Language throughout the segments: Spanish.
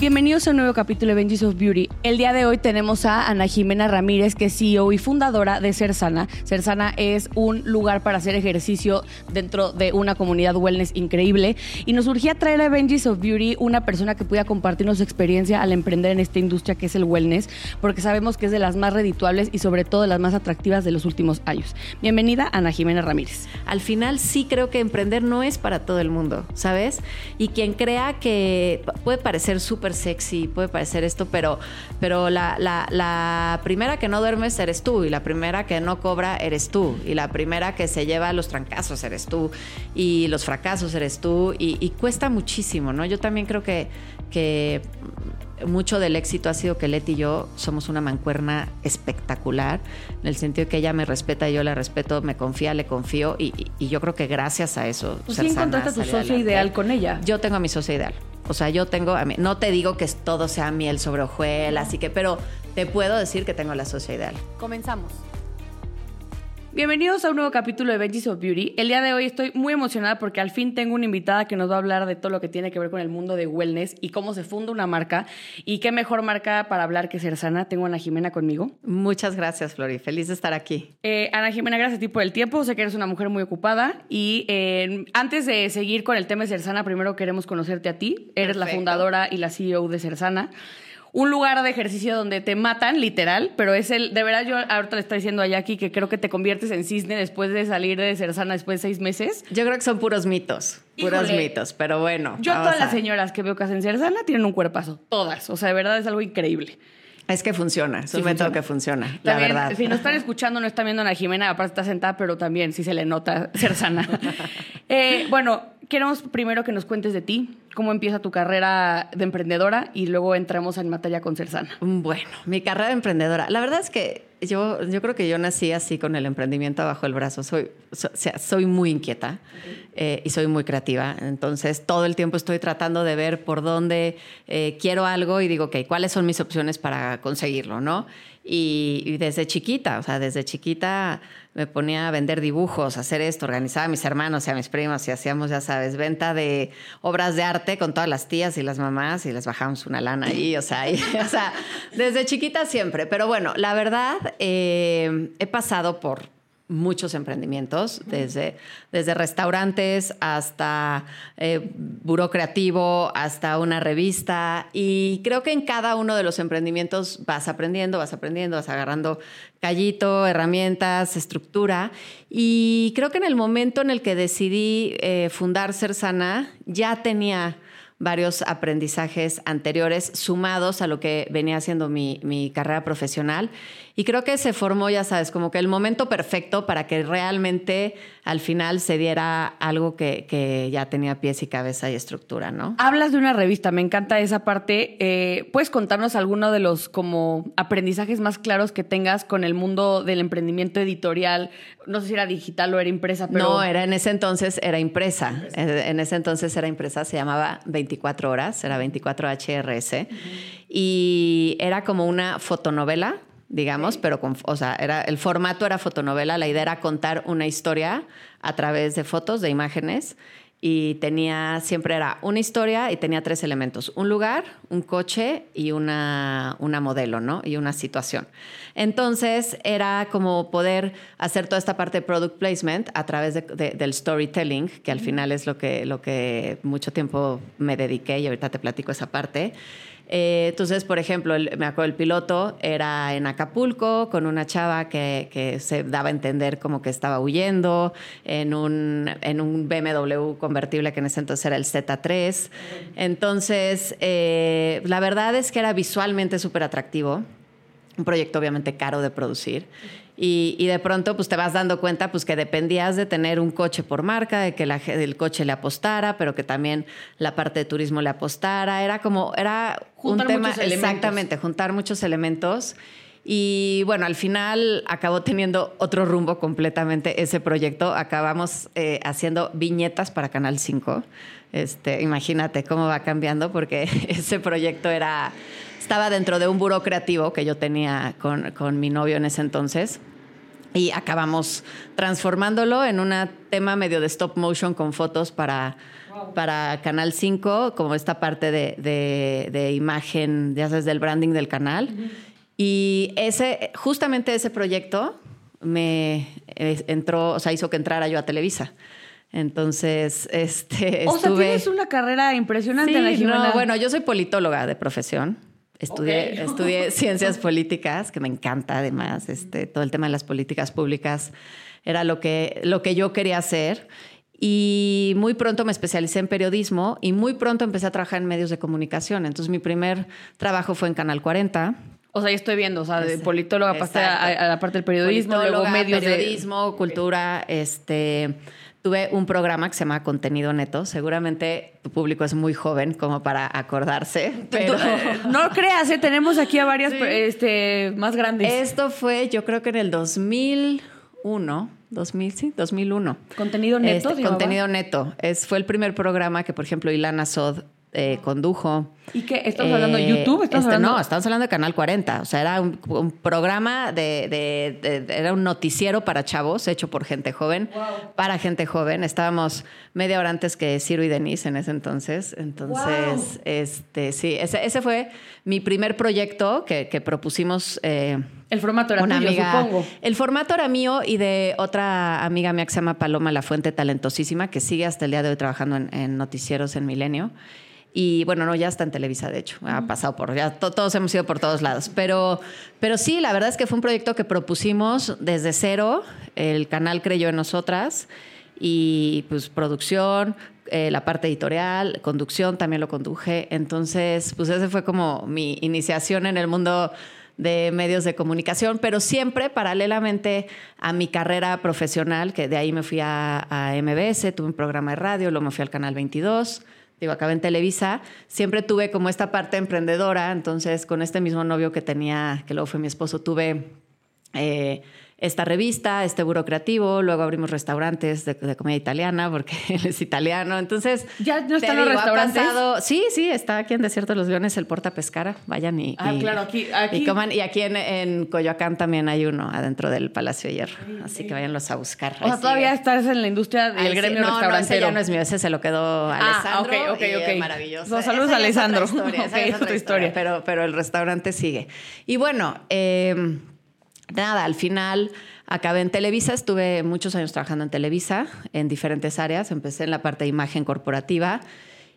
Bienvenidos a un nuevo capítulo de Benji's of Beauty. El día de hoy tenemos a Ana Jimena Ramírez, que es CEO y fundadora de Cersana. Cersana es un lugar para hacer ejercicio dentro de una comunidad wellness increíble. Y nos surgía traer a Benji's of Beauty una persona que pudiera compartirnos su experiencia al emprender en esta industria que es el wellness, porque sabemos que es de las más redituables y sobre todo de las más atractivas de los últimos años. Bienvenida, Ana Jimena Ramírez. Al final sí creo que emprender no es para todo el mundo, ¿sabes? Y quien crea que puede parecer súper sexy, puede parecer esto, pero, pero la, la, primera que no duermes eres tú, y la primera que no cobra eres tú, y la primera que se lleva los trancazos eres tú, y los fracasos eres tú, y, y cuesta muchísimo, ¿no? Yo también creo que, que mucho del éxito ha sido que Leti y yo somos una mancuerna espectacular, en el sentido que ella me respeta, yo la respeto, me confía, le confío, y, y yo creo que gracias a eso. Pues sí encontraste tu socio ideal con ella. Yo tengo a mi socio ideal. O sea, yo tengo, no te digo que todo sea miel sobre hojuelas, así que, pero te puedo decir que tengo la socia ideal. Comenzamos. Bienvenidos a un nuevo capítulo de Benji's of Beauty. El día de hoy estoy muy emocionada porque al fin tengo una invitada que nos va a hablar de todo lo que tiene que ver con el mundo de wellness y cómo se funda una marca. Y qué mejor marca para hablar que Cersana. Tengo a Ana Jimena conmigo. Muchas gracias, Flori. Feliz de estar aquí. Eh, Ana Jimena, gracias a ti por el tiempo. Sé que eres una mujer muy ocupada. Y eh, antes de seguir con el tema de Cersana, primero queremos conocerte a ti. Eres Perfecto. la fundadora y la CEO de Cersana un lugar de ejercicio donde te matan, literal, pero es el, de verdad yo ahorita le estoy diciendo a Jackie que creo que te conviertes en cisne después de salir de Cersana después de seis meses. Yo creo que son puros mitos, puros mitos, pero bueno. Yo todas las señoras que veo que hacen Cersana tienen un cuerpazo, todas, o sea, de verdad es algo increíble. Es que funciona, es sí un método que funciona, también, la verdad. Si nos están escuchando, no están viendo a Ana Jimena, aparte está sentada, pero también sí se le nota ser sana. eh, bueno, queremos primero que nos cuentes de ti, cómo empieza tu carrera de emprendedora y luego entramos en materia con Cersana. Bueno, mi carrera de emprendedora. La verdad es que yo, yo creo que yo nací así con el emprendimiento bajo el brazo. Soy, so, o sea, soy muy inquieta eh, y soy muy creativa. Entonces, todo el tiempo estoy tratando de ver por dónde eh, quiero algo y digo, ok, ¿cuáles son mis opciones para conseguirlo, no? Y, y, desde chiquita, o sea, desde chiquita me ponía a vender dibujos, a hacer esto, organizaba a mis hermanos y a mis primos y hacíamos, ya sabes, venta de obras de arte con todas las tías y las mamás y les bajamos una lana ahí, o sea, y, o sea desde chiquita siempre. Pero bueno, la verdad, eh, he pasado por muchos emprendimientos, desde, desde restaurantes hasta eh, buró creativo, hasta una revista. Y creo que en cada uno de los emprendimientos vas aprendiendo, vas aprendiendo, vas agarrando callito, herramientas, estructura. Y creo que en el momento en el que decidí eh, fundar Cersana, ya tenía varios aprendizajes anteriores sumados a lo que venía haciendo mi, mi, carrera profesional. Y creo que se formó, ya sabes, como que el momento perfecto para que realmente al final se diera algo que, que ya tenía pies y cabeza y estructura, ¿no? Hablas de una revista, me encanta esa parte. Eh, ¿Puedes contarnos alguno de los como aprendizajes más claros que tengas con el mundo del emprendimiento editorial? No sé si era digital o era impresa, pero... No, era en ese entonces era impresa. impresa. En ese entonces era impresa, se llamaba 24 horas, era 24 HRS. Uh -huh. Y era como una fotonovela digamos, sí. pero con, o sea, era, el formato era fotonovela, la idea era contar una historia a través de fotos, de imágenes, y tenía, siempre era una historia y tenía tres elementos, un lugar, un coche y una, una modelo, ¿no? Y una situación. Entonces era como poder hacer toda esta parte de product placement a través de, de, del storytelling, que al final es lo que, lo que mucho tiempo me dediqué y ahorita te platico esa parte. Eh, entonces, por ejemplo, el, me acuerdo el piloto era en Acapulco con una chava que, se daba a entender como que estaba huyendo en un, en un BMW convertible que en ese entonces era el Z3. Entonces, eh, la verdad es que era visualmente súper atractivo. Un proyecto obviamente caro de producir. Y, y, de pronto pues te vas dando cuenta pues que dependías de tener un coche por marca, de que la, el coche le apostara, pero que también la parte de turismo le apostara. Era como, era juntar un tema, muchos elementos. exactamente, juntar muchos elementos. Y bueno, al final acabó teniendo otro rumbo completamente ese proyecto. Acabamos eh, haciendo viñetas para Canal 5. Este, imagínate cómo va cambiando porque ese proyecto era estaba dentro de un buró creativo que yo tenía con, con, mi novio en ese entonces. y acabamos transformándolo en un tema medio de stop motion con fotos para, para Canal 5, como esta parte de, de, de imagen, ya sabes, del branding del canal. Y ese, justamente ese proyecto me eh, entró, o sea, hizo que entrara yo a Televisa. Entonces, este, o sea, tienes una carrera impresionante, sí, no, bueno, yo soy politóloga de profesión. Estudié, estudié ciencias políticas, que me encanta además, este, todo el tema de las políticas públicas era lo que, lo que yo quería hacer. Y muy pronto me especialicé en periodismo y muy pronto empecé a trabajar en medios de comunicación. Entonces mi primer trabajo fue en Canal 40. O sea, yo estoy viendo, o sea, de politóloga pasé a, la parte del periodismo, luego medios periodismo, cultura, este tuve un programa que se llama Contenido Neto. Seguramente tu público es muy joven como para acordarse. Pero... No creas, ¿eh? tenemos aquí a varias este, más grandes. Esto fue, yo creo que en el 2001. 2000, sí, 2001. Contenido neto. Este, contenido neto. Es, fue el primer programa que, por ejemplo, Ilana Sod eh, condujo. ¿Y qué? ¿Estamos hablando de YouTube? ¿Estamos este, No, estamos hablando de Canal 40. O sea, era un, programa de, Era un noticiero para chavos, hecho por gente joven, para gente joven. Estábamos media hora antes que Ciro y Denise en ese entonces. Entonces, este sí, ese, fue mi primer proyecto que, propusimos. Eh, el formato era una amiga, supongo. El formato era mío y de otra amiga mía que se llama Paloma La Fuente, talentosísima, que sigue hasta el día de hoy trabajando en noticieros en Milenio. Y bueno, no, ya está en Televisa, de hecho. Ha pasado por, ya todos hemos ido por todos lados. Pero, pero sí, la verdad es que fue un proyecto que propusimos desde cero. El canal creyó en nosotras. Y pues producción, eh, la parte editorial, conducción también lo conduje. Entonces, pues ese fue como mi iniciación en el mundo de medios de comunicación, pero siempre paralelamente a mi carrera profesional, que de ahí me fui a, a MBS, tuve un programa de radio, luego me fui al Canal 22 digo, acabé en Televisa, siempre tuve como esta parte emprendedora, entonces con este mismo novio que tenía, que luego fue mi esposo, tuve... Eh, esta revista, este buro creativo, luego abrimos restaurantes de, comedia italiana porque él es italiano, entonces... ¿Ya no están los restaurantes? sí, sí, está aquí en Desierto de los Leones el Porta Pescara, vayan y... Ah, claro, aquí... aquí. Y, coman, y aquí en, Coyoacán también hay uno adentro del Palacio de Hierro, así que váyanlos a buscar. O sea, todavía estás en la industria del gremio no, restaurantero. No, ese ya no es mío, ese se lo quedó ah, Alessandro. ok, ok, ok. Maravilloso. saludos a Alessandro. esa es otra historia. Pero, pero el restaurante sigue. Y bueno, eh, nada, al final acabé en Televisa, estuve muchos años trabajando en Televisa, en diferentes áreas. Empecé en la parte de imagen corporativa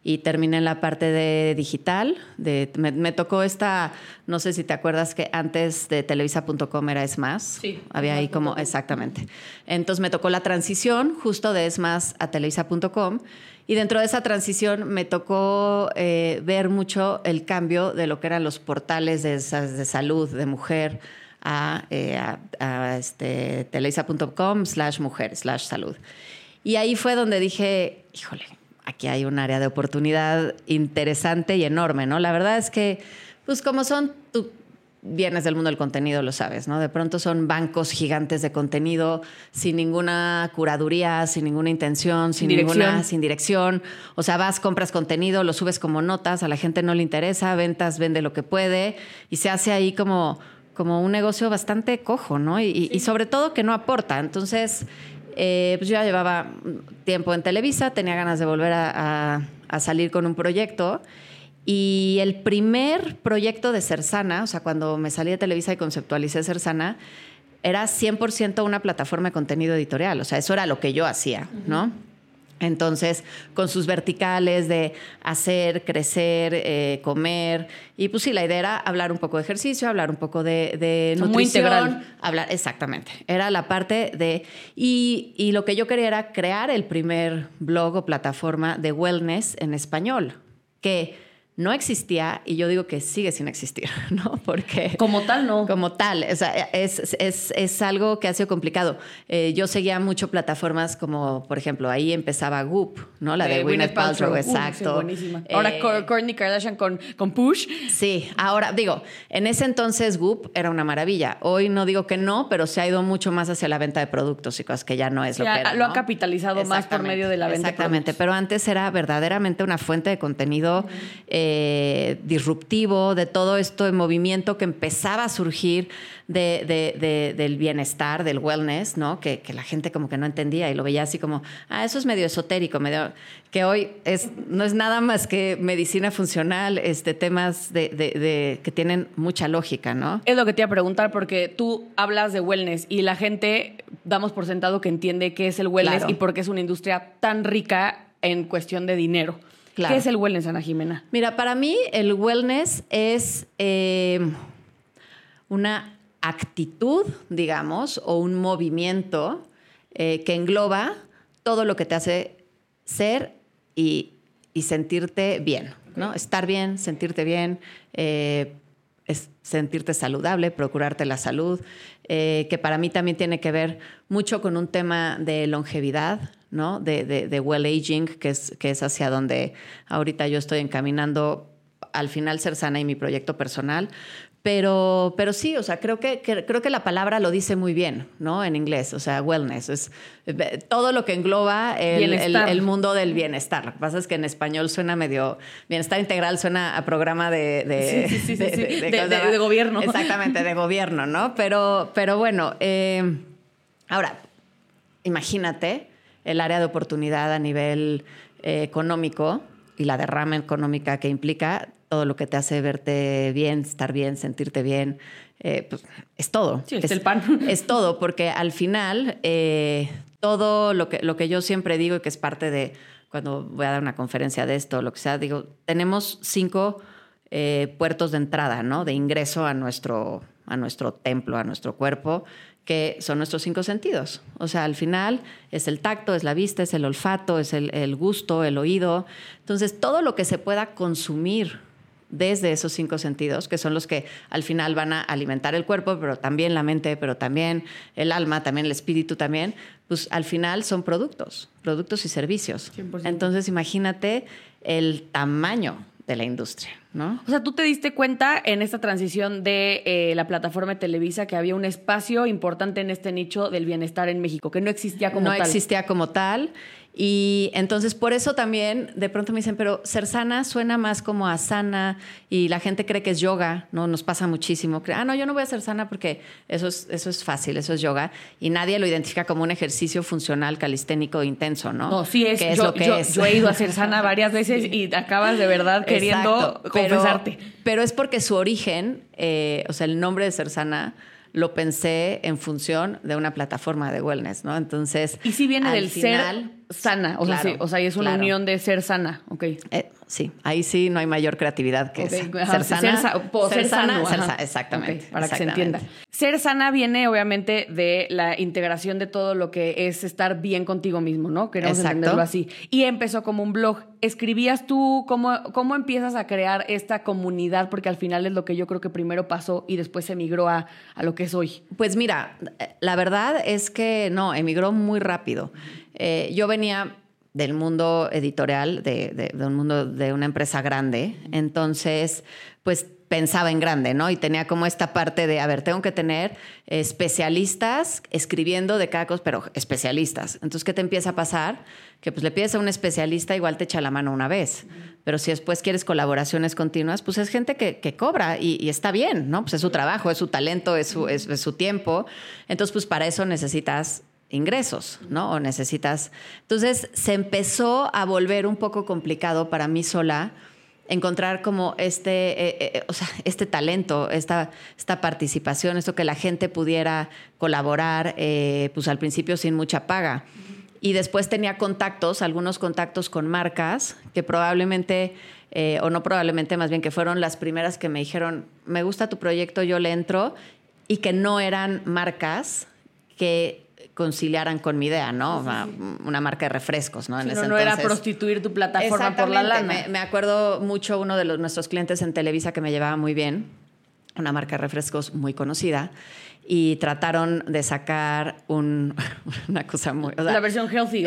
y terminé en la parte de digital. De, me, tocó esta, no sé si te acuerdas que antes de televisa.com era ESMAS. Sí. Había ahí como, exactamente. Entonces me tocó la transición justo de ESMAS a televisa.com. Y dentro de esa transición me tocó eh, ver mucho el cambio de lo que eran los portales de, de salud, de mujer, a, eh, este, teleisa.com slash mujer slash salud. Y ahí fue donde dije, híjole, aquí hay un área de oportunidad interesante y enorme, ¿no? La verdad es que, pues como son, tú vienes del mundo del contenido, lo sabes, ¿no? De pronto son bancos gigantes de contenido sin ninguna curaduría, sin ninguna intención, sin, sin ninguna, dirección. sin dirección. O sea, vas, compras contenido, lo subes como notas, a la gente no le interesa, ventas, vende lo que puede y se hace ahí como como un negocio bastante cojo, ¿no? Y, sobre todo que no aporta. Entonces, eh, pues yo ya llevaba tiempo en Televisa, tenía ganas de volver a, salir con un proyecto. Y el primer proyecto de Cersana, o sea, cuando me salí de Televisa y conceptualicé Cersana, era 100% una plataforma de contenido editorial. O sea, eso era lo que yo hacía, ¿no? Entonces, con sus verticales de hacer, crecer, eh, comer. Y pues sí, la idea era hablar un poco de ejercicio, hablar un poco de, de nutrición. Muy integral. Hablar, exactamente. Era la parte de. Y, y lo que yo quería era crear el primer blog o plataforma de wellness en español. Que no existía y yo digo que sigue sin existir, ¿no? Porque... Como tal, no. Como tal, o sea, es, es, es, algo que ha sido complicado. Eh, yo seguía mucho plataformas como, por ejemplo, ahí empezaba Goop, ¿no? La de, Gwyneth Paltrow, exacto. buenísima. ahora eh, Kourtney Kardashian con, con Push. Sí, ahora digo, en ese entonces Goop era una maravilla. Hoy no digo que no, pero se ha ido mucho más hacia la venta de productos y cosas que ya no es lo que era. Lo ha capitalizado más por medio de la venta Exactamente, pero antes era verdaderamente una fuente de contenido eh, disruptivo, de todo esto de movimiento que empezaba a surgir de, del bienestar, del wellness, ¿no? Que, la gente como que no entendía y lo veía así como, ah, eso es medio esotérico, medio, que hoy es, no es nada más que medicina funcional, este, temas de, que tienen mucha lógica, ¿no? Es lo que te iba a preguntar, porque tú hablas de wellness y la gente damos por sentado que entiende qué es el wellness y por qué es una industria tan rica en cuestión de dinero. ¿Qué es el wellness, Ana Jimena? Mira, para mí el wellness es eh, una actitud, digamos, o un movimiento eh, que engloba todo lo que te hace ser y, sentirte bien, ¿no? Estar bien, sentirte bien, eh, sentirte saludable, procurarte la salud, que para mí también tiene que ver mucho con un tema de longevidad, ¿no? De, de, well aging, que es, que es hacia donde ahorita yo estoy encaminando al final ser sana y mi proyecto personal, pero, pero sí, o sea, creo que, creo que la palabra lo dice muy bien, ¿no? En inglés, o sea, wellness, es todo lo que engloba el, mundo del bienestar. Lo que pasa es que en español suena medio, bienestar integral suena a programa de... De, gobierno. Exactamente, de gobierno, ¿no? Pero, pero bueno, eh, ahora, imagínate el área de oportunidad a nivel eh, económico y la derrama económica que implica todo lo que te hace verte bien, estar bien, sentirte bien, eh, pues, es todo. Sí, es, el pan. Es todo, porque al final eh, todo lo que, lo que yo siempre digo y que es parte de cuando voy a dar una conferencia de esto, lo que sea, digo, tenemos cinco eh, puertos de entrada, ¿no? De ingreso a nuestro, a nuestro templo, a nuestro cuerpo, que son nuestros cinco sentidos. O sea, al final es el tacto, es la vista, es el olfato, es el, el gusto, el oído. Entonces, todo lo que se pueda consumir desde esos cinco sentidos, que son los que al final van a alimentar el cuerpo, pero también la mente, pero también el alma, también el espíritu también, pues al final son productos, productos y servicios. Entonces imagínate el tamaño de la industria, ¿no? O sea, tú te diste cuenta en esta transición de eh, la plataforma de Televisa que había un espacio importante en este nicho del bienestar en México, que no existía como tal. No existía como tal y entonces por eso también de pronto me dicen, pero ser sana suena más como a sana y la gente cree que es yoga, ¿no? Nos pasa muchísimo. Ah, no, yo no voy a ser sana porque eso es, eso es fácil, eso es yoga. Y nadie lo identifica como un ejercicio funcional, calisténico, intenso, ¿no? No, sí es. es yo, lo que es. yo, he ido a ser sana varias veces y acabas de verdad queriendo confesarte. Pero, es porque su origen, eh, o sea, el nombre de ser sana lo pensé en función de una plataforma de wellness, ¿no? Entonces. Y si viene del ser sana, o, sea, sí, o sea, es una unión de ser sana, ok. Eh, sí, ahí sí no hay mayor creatividad que ser sana. Ser, sana, exactamente. para que se entienda. Ser sana viene obviamente de la integración de todo lo que es estar bien contigo mismo, ¿no? Queremos entenderlo así. Y empezó como un blog. ¿Escribías tú cómo, cómo empiezas a crear esta comunidad? Porque al final es lo que yo creo que primero pasó y después se emigró a, a lo que es hoy. Pues mira, la verdad es que no, emigró muy rápido. Eh, yo venía del mundo editorial, de, un mundo de una empresa grande, entonces, pues pensaba en grande, ¿no? Y tenía como esta parte de, a ver, tengo que tener especialistas escribiendo de cada cosa, pero especialistas. Entonces, ¿qué te empieza a pasar? Que pues le pides a un especialista, igual te echa la mano una vez. Pero si después quieres colaboraciones continuas, pues es gente que, cobra y, está bien, ¿no? Pues es su trabajo, es su talento, es su, es su tiempo. Entonces, pues para eso necesitas ingresos, ¿no? O necesitas. Entonces se empezó a volver un poco complicado para mí sola encontrar como este, eh, eh, o sea, este talento, esta, esta participación, esto que la gente pudiera colaborar, eh, pues al principio sin mucha paga. Y después tenía contactos, algunos contactos con marcas que probablemente, o no probablemente, más bien que fueron las primeras que me dijeron, me gusta tu proyecto, yo le entro, y que no eran marcas que conciliaran con mi idea, ¿no? Una, marca de refrescos, ¿no? En no, era prostituir tu plataforma por la lana. Me, me, acuerdo mucho uno de los, nuestros clientes en Televisa que me llevaba muy bien, una marca de refrescos muy conocida, y trataron de sacar un, una cosa muy... la versión healthy.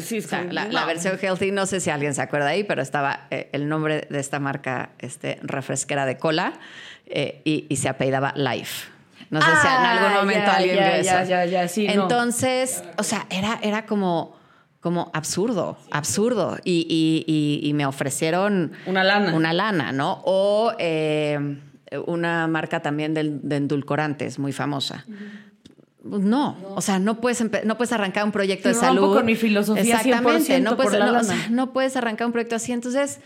Sí, la, versión healthy, no sé si alguien se acuerda ahí, pero estaba eh, el nombre de esta marca este, refresquera de cola eh, y, y se apellidaba Life. No sé si en algún ah, momento alguien. Ya, ya, sí, Entonces, o sea, era, era como como absurdo, absurdo. Y, me ofrecieron una lana. Una lana, ¿no? O eh, una marca también de, endulcorantes muy famosa. No, o sea, no puedes, no puedes arrancar un proyecto de salud. con mi filosofía Exactamente, no puedes, no, no puedes arrancar un proyecto así. Entonces,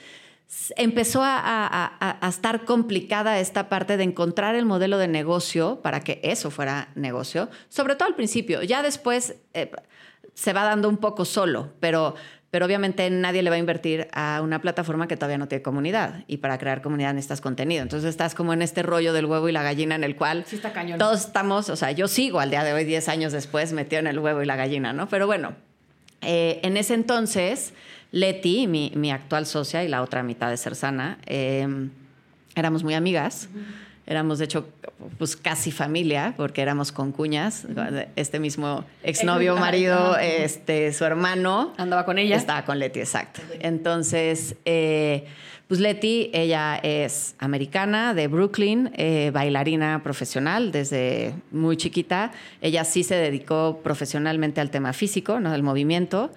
empezó a, estar complicada esta parte de encontrar el modelo de negocio para que eso fuera negocio, sobre todo al principio. Ya después eh, se va dando un poco solo, pero, pero obviamente nadie le va a invertir a una plataforma que todavía no tiene comunidad. Y para crear comunidad necesitas contenido. Entonces estás como en este rollo del huevo y la gallina en el cual todos estamos, o sea, yo sigo al día de hoy, 10 años después, metido en el huevo y la gallina, ¿no? Pero bueno, eh, en ese entonces Leti, mi, actual socia y la otra mitad de Cersana, em, éramos muy amigas. Éramos, de hecho, pues casi familia, porque éramos con cuñas. Este mismo exnovio, marido, este, su hermano. ¿Andaba con ella? Estaba con Leti, exacto. Entonces, eh, pues Leti, ella es americana, de Brooklyn, eh, bailarina profesional desde muy chiquita. Ella sí se dedicó profesionalmente al tema físico, ¿no? del movimiento.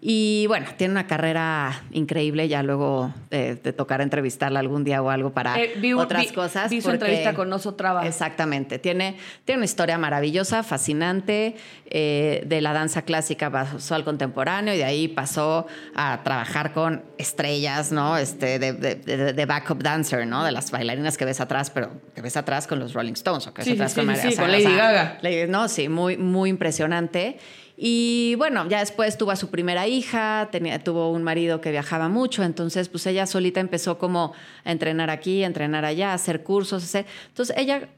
Y bueno, tiene una carrera increíble. Ya luego eh, te tocará entrevistarla algún día o algo para eh, otras cosas. Vi su entrevista con Oso Traba. Exactamente. Tiene, tiene una historia maravillosa, fascinante. Eh, de la danza clásica pasó al contemporáneo y de ahí pasó a trabajar con estrellas, ¿no? Este, de, de, backup dancer, ¿no? De las bailarinas que ves atrás, pero que ves atrás con los Rolling Stones o que ves atrás con, con Lady Gaga. no, sí, muy, muy impresionante. Y bueno, ya después tuvo a su primera hija, tenía, tuvo un marido que viajaba mucho, entonces pues ella solita empezó como a entrenar aquí, entrenar allá, a hacer cursos, hacer... Entonces ella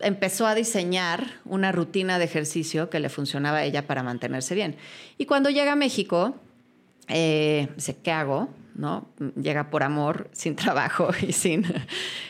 empezó a diseñar una rutina de ejercicio que le funcionaba a ella para mantenerse bien. Y cuando llega a México, eh, dice, ¿qué hago? ¿No? Llega por amor, sin trabajo y sin,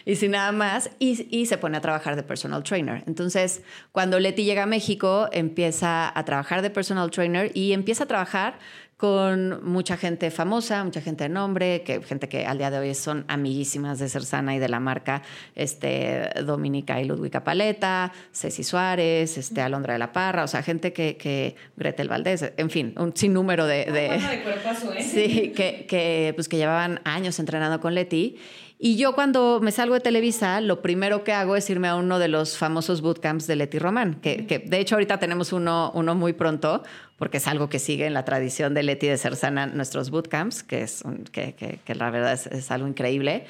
y sin nada más, y, se pone a trabajar de personal trainer. Entonces, cuando Leti llega a México, empieza a trabajar de personal trainer y empieza a trabajar con mucha gente famosa, mucha gente de nombre, que, gente que al día de hoy son amiguísimas de Cersana y de la marca, este, Dominica y Ludwika Paleta, Ceci Suárez, este, Alondra de la Parra, o sea, gente que, que Gretel Valdés, en fin, un sinnúmero de... de, de ¿eh? Sí, que, que, pues, que llevaban años entrenando con Leti. Y yo cuando me salgo de Televisa, lo primero que hago es irme a uno de los famosos bootcamps de Leti Román, que, que, de hecho ahorita tenemos uno, uno muy pronto, porque es algo que sigue en la tradición de Leti de Cersana, nuestros bootcamps, que, es que, que, la verdad es, es, algo increíble.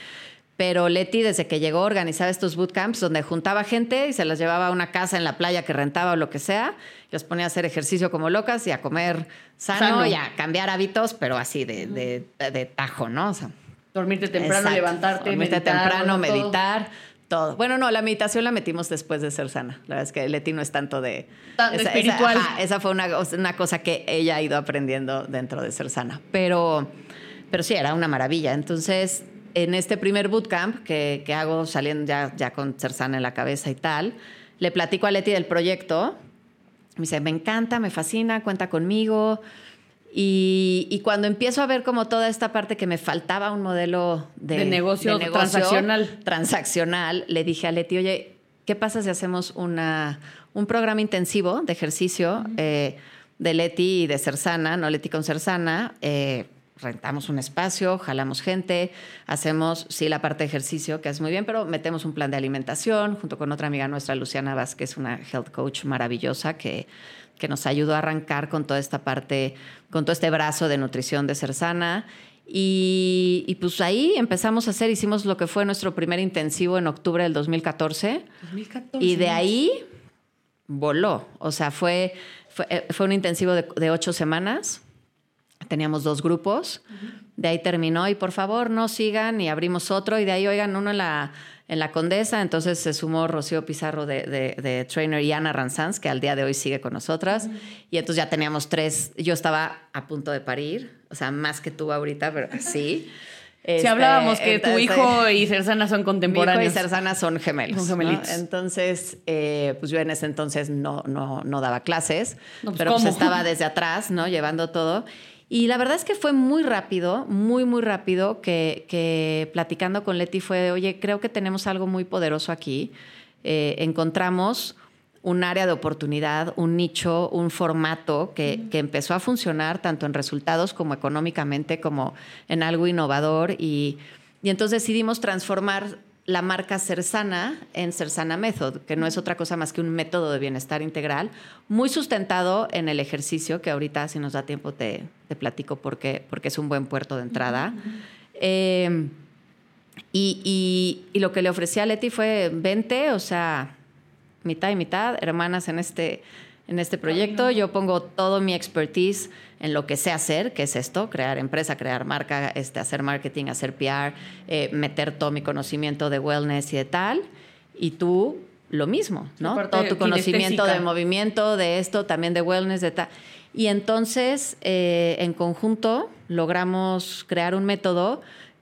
Pero Leti, desde que llegó, organizaba estos bootcamps donde juntaba gente y se las llevaba a una casa en la playa que rentaba o lo que sea. Y los ponía a hacer ejercicio como locas y a comer sano, y a cambiar hábitos, pero así de, de, de tajo, ¿no? O sea, Dormirte temprano, levantarte, Dormirte temprano, meditar. Todo. Bueno, no, la meditación la metimos después de ser sana. La verdad es que Leti no es tanto de... espiritual. Esa, fue una, una, cosa que ella ha ido aprendiendo dentro de ser sana. Pero, pero sí, era una maravilla. Entonces, en este primer bootcamp que, que hago saliendo ya, ya con ser sana en la cabeza y tal, le platico a Leti del proyecto. Me dice, me encanta, me fascina, cuenta conmigo. Y, cuando empiezo a ver como toda esta parte que me faltaba un modelo de, negocio, transaccional. transaccional, le dije a Leti, oye, ¿qué pasa si hacemos una, un programa intensivo de ejercicio eh, de Leti y de Cersana, no Leti con Cersana? Eh, rentamos un espacio, jalamos gente, hacemos, sí, la parte de ejercicio, que es muy bien, pero metemos un plan de alimentación junto con otra amiga nuestra, Luciana Vázquez, una health coach maravillosa que que nos ayudó a arrancar con toda esta parte, con todo este brazo de nutrición de ser sana. Y, pues ahí empezamos a hacer, hicimos lo que fue nuestro primer intensivo en octubre del 2014. 2014 y de ahí voló. O sea, fue, fue, eh, un intensivo de, ocho semanas. Teníamos dos grupos. De ahí terminó y por favor no sigan y abrimos otro. Y de ahí, oigan, uno en la en la Condesa, entonces se sumó Rocío Pizarro de, de, Trainer y Ana Ranzans, que al día de hoy sigue con nosotras. Y entonces ya teníamos tres, yo estaba a punto de parir, o sea, más que tú ahorita, pero sí. si este, hablábamos que tu hijo y Cersana son contemporáneos. Mi hijo y Cersana son gemelos. Son Entonces, eh, pues yo en ese entonces no, no, no daba clases, pues, pero pues estaba desde atrás, ¿no? Llevando todo. Y la verdad es que fue muy rápido, muy, muy rápido que, platicando con Leti fue, oye, creo que tenemos algo muy poderoso aquí. Eh, encontramos un área de oportunidad, un nicho, un formato que, que, empezó a funcionar tanto en resultados como económicamente, como en algo innovador. Y, y entonces decidimos transformar la marca Cersana en Cersana Method, que no es otra cosa más que un método de bienestar integral, muy sustentado en el ejercicio, que ahorita si nos da tiempo te, te platico porque, porque es un buen puerto de entrada. Eh, y, y, lo que le ofrecí a Leti fue 20, o sea, mitad y mitad, hermanas en este, en este proyecto. Yo pongo todo mi expertise en lo que sé hacer, que es esto, crear empresa, crear marca, este, hacer marketing, hacer PR, eh, meter todo mi conocimiento de wellness y de tal. Y tú lo mismo, ¿no? Todo tu conocimiento de movimiento, de esto, también de wellness, de tal. Y entonces, eh, en conjunto, logramos crear un método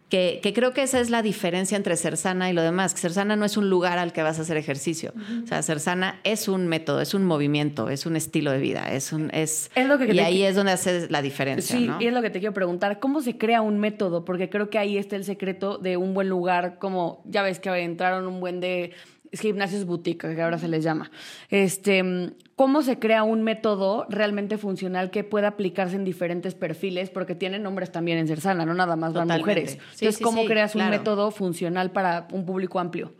que, creo que esa es la diferencia entre ser sana y lo demás. Que ser sana no es un lugar al que vas a hacer ejercicio. O sea, ser sana es un método, es un movimiento, es un estilo de vida. Es un, es, lo que y ahí es donde hace la diferencia. Sí, y es lo que te quiero preguntar. ¿Cómo se crea un método? Porque creo que ahí está el secreto de un buen lugar, como ya ves que entraron un buen de gimnasios boutique, que ahora se les llama. Este, ¿Cómo se crea un método realmente funcional que pueda aplicarse en diferentes perfiles? Porque tienen nombres también en Cersana, no nada más van mujeres. Entonces, ¿cómo creas un método funcional para un público amplio?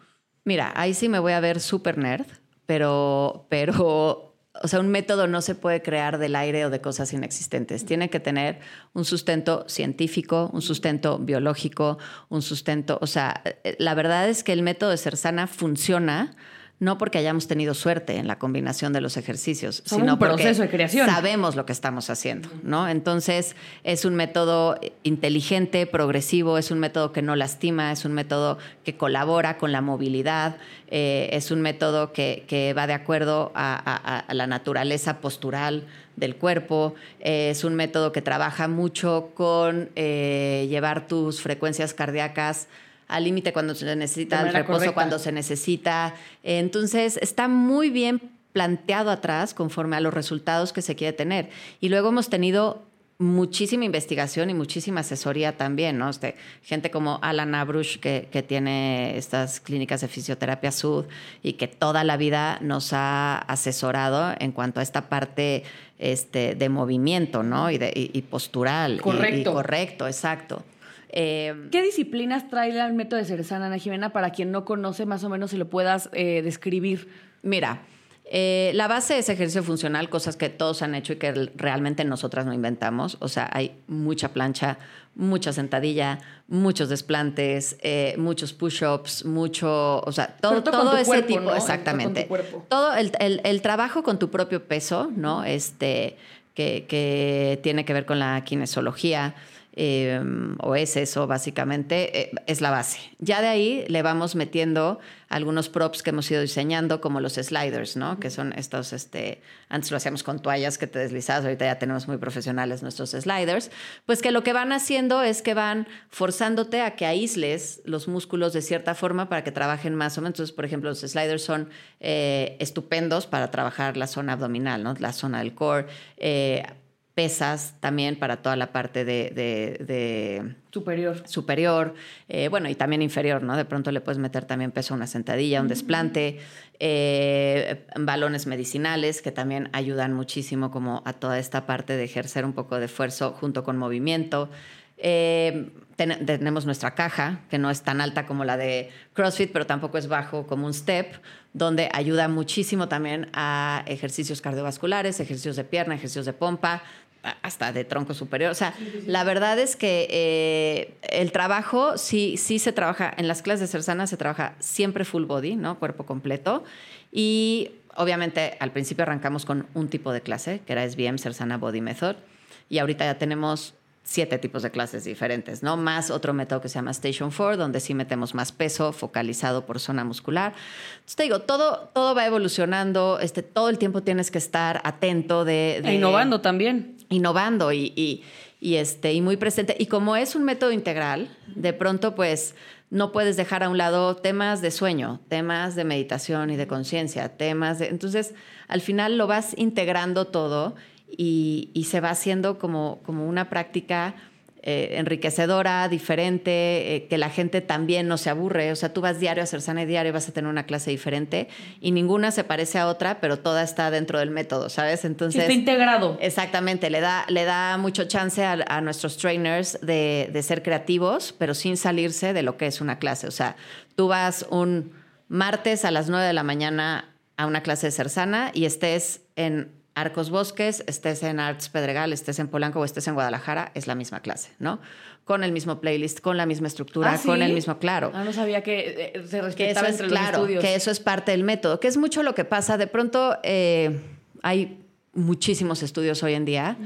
Mira, ahí sí me voy a ver súper nerd, pero, pero o sea, un método no se puede crear del aire o de cosas inexistentes. Tiene que tener un sustento científico, un sustento biológico, un sustento, o sea, eh, la verdad es que el método de ser sana funciona no porque hayamos tenido suerte en la combinación de los ejercicios, sino un proceso de creación. sabemos lo que estamos haciendo, ¿no? Entonces, es un método inteligente, progresivo, es un método que no lastima, es un método que colabora con la movilidad, eh, es un método que, va de acuerdo a, la naturaleza postural del cuerpo, eh, es un método que trabaja mucho con eh, llevar tus frecuencias cardíacas al límite cuando se necesita, al reposo cuando se necesita. Entonces, está muy bien planteado atrás conforme a los resultados que se quiere tener. Y luego hemos tenido muchísima investigación y muchísima asesoría también, ¿no? Este, gente como Alan Abrush, que, que, tiene estas clínicas de fisioterapia sud y que toda la vida nos ha asesorado en cuanto a esta parte este, de movimiento, ¿no? Y, de, y, postural. Correcto. correcto, exacto. Eh, ¿Qué disciplinas trae el método de Ceresana, Ana Jimena, para quien no conoce más o menos si lo puedas eh, describir? Mira, eh, la base es ejercicio funcional, cosas que todos han hecho y que realmente nosotras no inventamos. O sea, hay mucha plancha, mucha sentadilla, muchos desplantes, muchos push-ups, mucho, o sea, todo, todo, ese tipo, exactamente. Todo el, el, trabajo con tu propio peso, ¿no? Este, que, que tiene que ver con la kinesiología. Em, o es eso básicamente, eh, es la base. Ya de ahí le vamos metiendo algunos props que hemos ido diseñando, como los sliders, ¿no? Que son estos, este, antes lo hacíamos con toallas que te deslizabas, ahorita ya tenemos muy profesionales nuestros sliders, pues que lo que van haciendo es que van forzándote a que aísles los músculos de cierta forma para que trabajen más o menos. Entonces, por ejemplo, los sliders son eh, estupendos para trabajar la zona abdominal, ¿no? La zona del core. Pesas también para toda la parte de, superior. Superior, eh, bueno, y también inferior, ¿no? De pronto le puedes meter también peso a una sentadilla, un desplante, eh, balones medicinales que también ayudan muchísimo como a toda esta parte de ejercer un poco de esfuerzo junto con movimiento. Eh, tenemos nuestra caja, que no es tan alta como la de CrossFit, pero tampoco es bajo como un step, donde ayuda muchísimo también a ejercicios cardiovasculares, ejercicios de pierna, ejercicios de pompa, hasta de tronco superior. O sea, la verdad es que eh, el trabajo sí, sí se trabaja, en las clases de Cersana se trabaja siempre full body, ¿no? Cuerpo completo. Y obviamente al principio arrancamos con un tipo de clase, que era SBM, Cersana Body Method. Y ahorita ya tenemos siete tipos de clases diferentes, ¿no? Más otro método que se llama Station 4, donde sí metemos más peso focalizado por zona muscular. Entonces te digo, todo, todo va evolucionando, este, todo el tiempo tienes que estar atento de... e innovando también. Innovando y, y, este, y muy presente. Y como es un método integral, de pronto pues no puedes dejar a un lado temas de sueño, temas de meditación y de conciencia, temas de... Entonces, al final lo vas integrando todo y, se va haciendo como, como una práctica eh, enriquecedora, diferente, eh, que la gente también no se aburre. O sea, tú vas diario a hacer sana y diario vas a tener una clase diferente y ninguna se parece a otra, pero toda está dentro del método, ¿sabes? Entonces. está integrado. Exactamente, le da, le da mucho chance a, nuestros trainers de, de ser creativos, pero sin salirse de lo que es una clase. O sea, tú vas un martes a las 9 de la mañana a una clase de Cersana y estés en Arcos Bosques, estés en Arts Pedregal, estés en Polanco o estés en Guadalajara, es la misma clase, ¿no? Con el mismo playlist, con la misma estructura, ¿Ah, con el mismo, claro. Ah, no sabía que eh, se respetaba entre los estudios. Que eso es parte del método, que es mucho lo que pasa. De pronto eh, hay muchísimos estudios hoy en día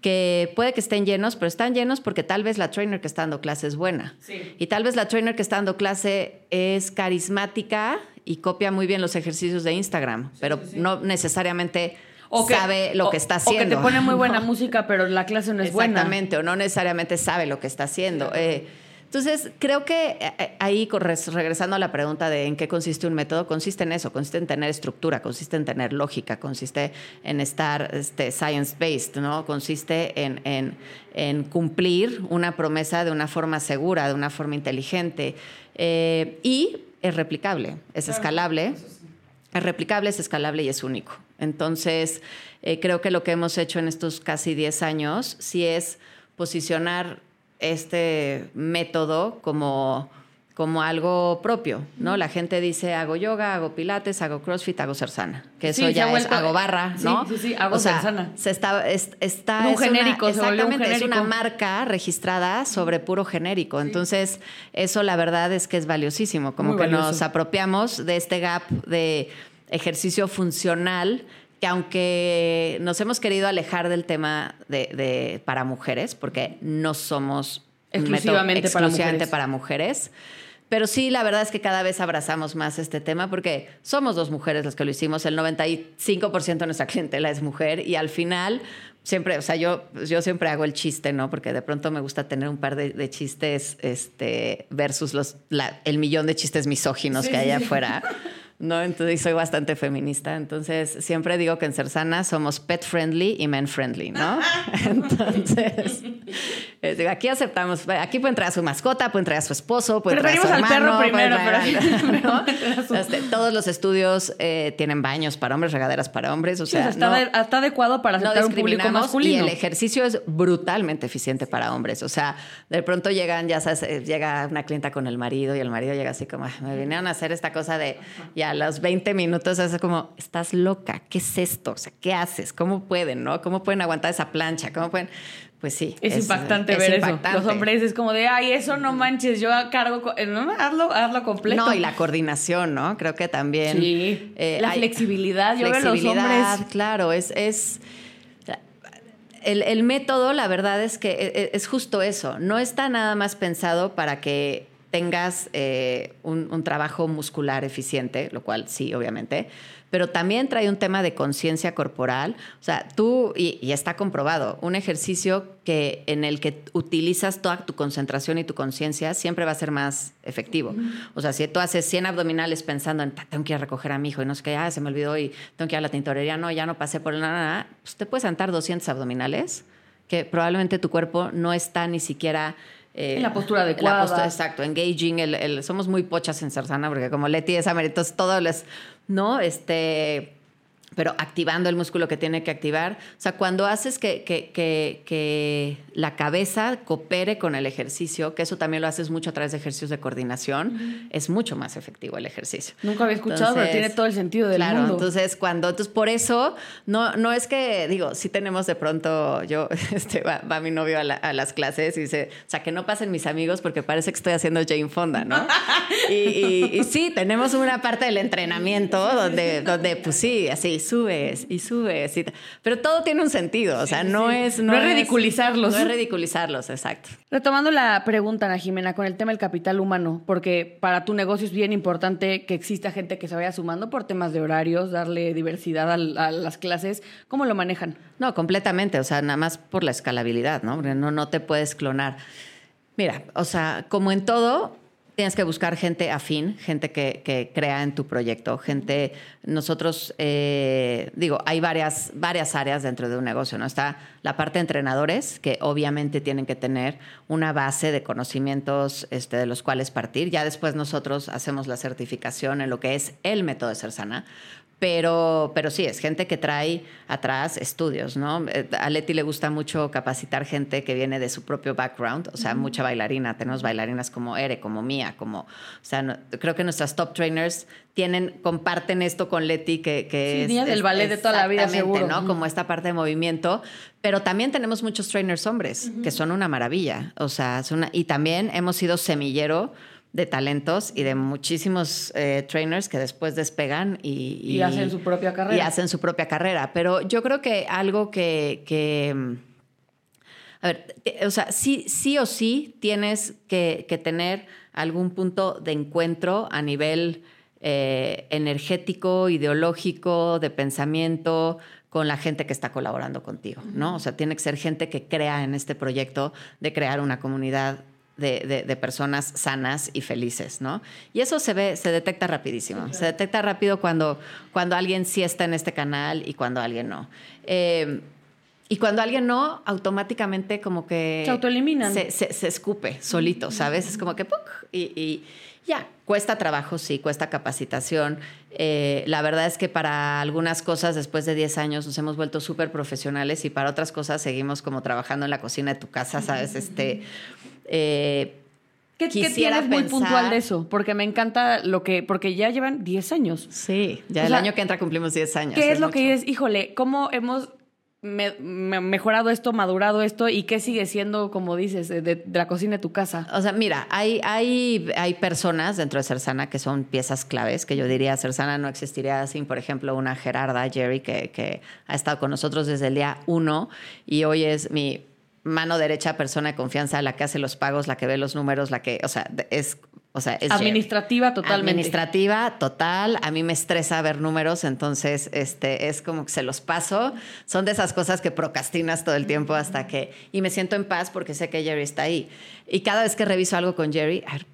que puede que estén llenos, pero están llenos porque tal vez la trainer que está dando clase es buena. Y tal vez la trainer que está dando clase es carismática y copia muy bien los ejercicios de Instagram, pero no necesariamente o sabe lo que está haciendo. O que te pone muy buena música, pero la clase no es buena. Exactamente, o no necesariamente sabe lo que está haciendo. Eh, entonces, creo que eh, eh, ahí, regresando a la pregunta de en qué consiste un método, consiste en eso, consiste en tener estructura, consiste en tener lógica, consiste en estar este, science-based, ¿no? Consiste en, en, cumplir una promesa de una forma segura, de una forma inteligente. y es replicable, es escalable. Es replicable, es escalable y es único. Entonces, eh, creo que lo que hemos hecho en estos casi 10 años sí es posicionar este método como, como algo propio, ¿no? La gente dice, hago yoga, hago pilates, hago crossfit, hago sersana, que eso ya es, hago barra, ¿no? Sí, sí, sí hago o Se está, está un genérico, exactamente, es una marca registrada sobre puro genérico. Entonces, eso la verdad es que es valiosísimo, como que nos apropiamos de este gap de ejercicio funcional que aunque nos hemos querido alejar del tema de, para mujeres, porque no somos exclusivamente, para, mujeres. Pero sí, la verdad es que cada vez abrazamos más este tema porque somos dos mujeres las que lo hicimos. El 95% de nuestra clientela es mujer y al final siempre, o sea, yo, yo siempre hago el chiste, ¿no? Porque de pronto me gusta tener un par de, chistes este, versus los, el millón de chistes misóginos que hay afuera. ¿No? Entonces soy bastante feminista. Entonces siempre digo que en Cersana somos pet friendly y men friendly, ¿no? Entonces, aquí aceptamos, aquí pueden traer a su mascota, pueden traer a su esposo, pueden traer a su hermano, al perro primero, pero, este, todos los estudios eh, tienen baños para hombres, regaderas para hombres, o sea, está, adecuado para aceptar un público masculino. Y el ejercicio es brutalmente eficiente para hombres, o sea, de pronto llegan, ya sabes, eh, llega una clienta con el marido y el marido llega así como, me vinieron a hacer esta cosa de a los 20 minutos es como, estás loca, ¿qué es esto? O sea, ¿qué haces? ¿Cómo pueden, no? ¿Cómo pueden aguantar esa plancha? ¿Cómo pueden? Pues sí. Es, impactante ver eso. Los hombres es como de, ay, eso no manches, yo cargo, no, hazlo, hazlo completo. No, y la coordinación, ¿no? Creo que también. Sí. Eh, la flexibilidad, yo veo los hombres. Claro, es, es el, el, método, la verdad es que e, e, es justo eso. No está nada más pensado para que tengas eh, un, trabajo muscular eficiente, lo cual sí, obviamente, pero también trae un tema de conciencia corporal. O sea, tú, y, está comprobado, un ejercicio que, en el que utilizas toda tu concentración y tu conciencia siempre va a ser más efectivo. O sea, si tú haces 100 abdominales pensando en, tengo que ir a recoger a mi hijo y no sé qué, ah, se me olvidó y tengo que ir a la tintorería, no, ya no pasé por nada, pues te puedes sentar 200 abdominales que probablemente tu cuerpo no está ni siquiera en la postura adecuada. exacto, engaging. El, somos muy pochas en Sarsana porque como Leti es ameritos, todo les, ¿no? Este, pero activando el músculo que tiene que activar. O sea, cuando haces que, que, que, la cabeza coopere con el ejercicio, que eso también lo haces mucho a través de ejercicios de coordinación, es mucho más efectivo el ejercicio. Nunca había escuchado, pero tiene todo el sentido del claro, mundo. entonces cuando, entonces por eso, no, no es que, digo, si tenemos de pronto, yo, este, va, mi novio a, las clases y dice, o sea, que no pasen mis amigos porque parece que estoy haciendo Jane Fonda, ¿no? y, y, sí, tenemos una parte del entrenamiento donde, donde, pues sí, así, subes y subes. pero todo tiene un sentido, o sea, no es... No, es ridiculizarlos. No es ridiculizarlos, exacto. Retomando la pregunta, Ana Jimena, con el tema del capital humano, porque para tu negocio es bien importante que exista gente que se vaya sumando por temas de horarios, darle diversidad a, las clases. ¿Cómo lo manejan? No, completamente, o sea, nada más por la escalabilidad, ¿no? no, no te puedes clonar. Mira, o sea, como en todo, tienes que buscar gente afín, gente que, crea en tu proyecto, gente, nosotros, eh, digo, hay varias, varias áreas dentro de un negocio, ¿no? Está la parte de entrenadores, que obviamente tienen que tener una base de conocimientos este, de los cuales partir. Ya después nosotros hacemos la certificación en lo que es el método de ser sana, pero, pero sí, es gente que trae atrás estudios, ¿no? Eh, a Leti le gusta mucho capacitar gente que viene de su propio background, o sea, mucha bailarina. Tenemos bailarinas como Ere, como Mía, como... O sea, creo que nuestras top trainers tienen, comparten esto con Leti, que, que sí, es... del ballet de toda la vida, seguro. ¿no? Como esta parte de movimiento. Pero también tenemos muchos trainers hombres, que son una maravilla. O sea, y también hemos sido semillero de talentos y de muchísimos eh, trainers que después despegan y, y, hacen su propia carrera. Y hacen su propia carrera. Pero yo creo que algo que, que a ver, o sea, sí, sí o sí tienes que, que tener algún punto de encuentro a nivel eh, energético, ideológico, de pensamiento con la gente que está colaborando contigo, ¿no? O sea, tiene que ser gente que crea en este proyecto de crear una comunidad de, personas sanas y felices, ¿no? Y eso se ve, se detecta rapidísimo. Se detecta rápido cuando, cuando alguien sí está en este canal y cuando alguien no. Eh, y cuando alguien no, automáticamente como que... Se autoeliminan. Se, se, escupe solito, ¿sabes? Es como que... ¡puc! y, ya, cuesta trabajo, sí, cuesta capacitación. Eh, la verdad es que para algunas cosas, después de 10 años, nos hemos vuelto súper profesionales y para otras cosas seguimos como trabajando en la cocina de tu casa, ¿sabes? Este, eh, ¿Qué, tienes muy puntual de eso? Porque me encanta lo que, porque ya llevan 10 años. Sí, ya el año que entra cumplimos 10 años. ¿Qué es, lo que dices? Híjole, ¿cómo hemos mejorado esto, madurado esto y qué sigue siendo, como dices, de, la cocina de tu casa? O sea, mira, hay, hay, hay personas dentro de Cersana que son piezas claves, que yo diría, Cersana no existiría sin, por ejemplo, una Gerarda Jerry que, que ha estado con nosotros desde el día uno y hoy es mi mano derecha, persona de confianza, la que hace los pagos, la que ve los números, la que, o sea, es, o sea, es administrativa totalmente. Administrativa total. A mí me estresa ver números, entonces este es como que se los paso. Son de esas cosas que procrastinas todo el tiempo hasta que y me siento en paz porque sé que Jerry está ahí. Y cada vez que reviso algo con Jerry, a ver,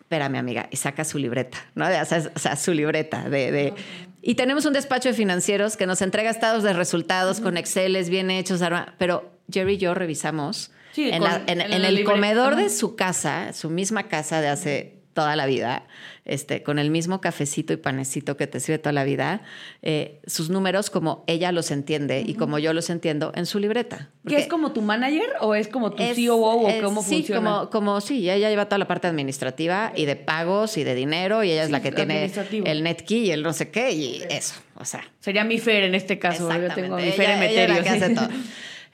espérame amiga, y saca su libreta, ¿no? O sea, o sea su libreta de, de y tenemos un despacho de financieros que nos entrega estados de resultados con Exceles bien hechos, pero Jerry y yo revisamos en, el comedor de su casa, su misma casa de hace toda la vida, este, con el mismo cafecito y panecito que te sirve toda la vida, eh, sus números como ella los entiende y como yo los entiendo en su libreta. ¿Qué es como tu manager o es como tu COO o cómo sí, funciona? Como, como sí, ella lleva toda la parte administrativa y de pagos y de dinero y ella es la que tiene el netkey y el no sé qué y eso, o sea. Sería mi Fer en este caso, yo tengo mi Fer ella, que hace todo.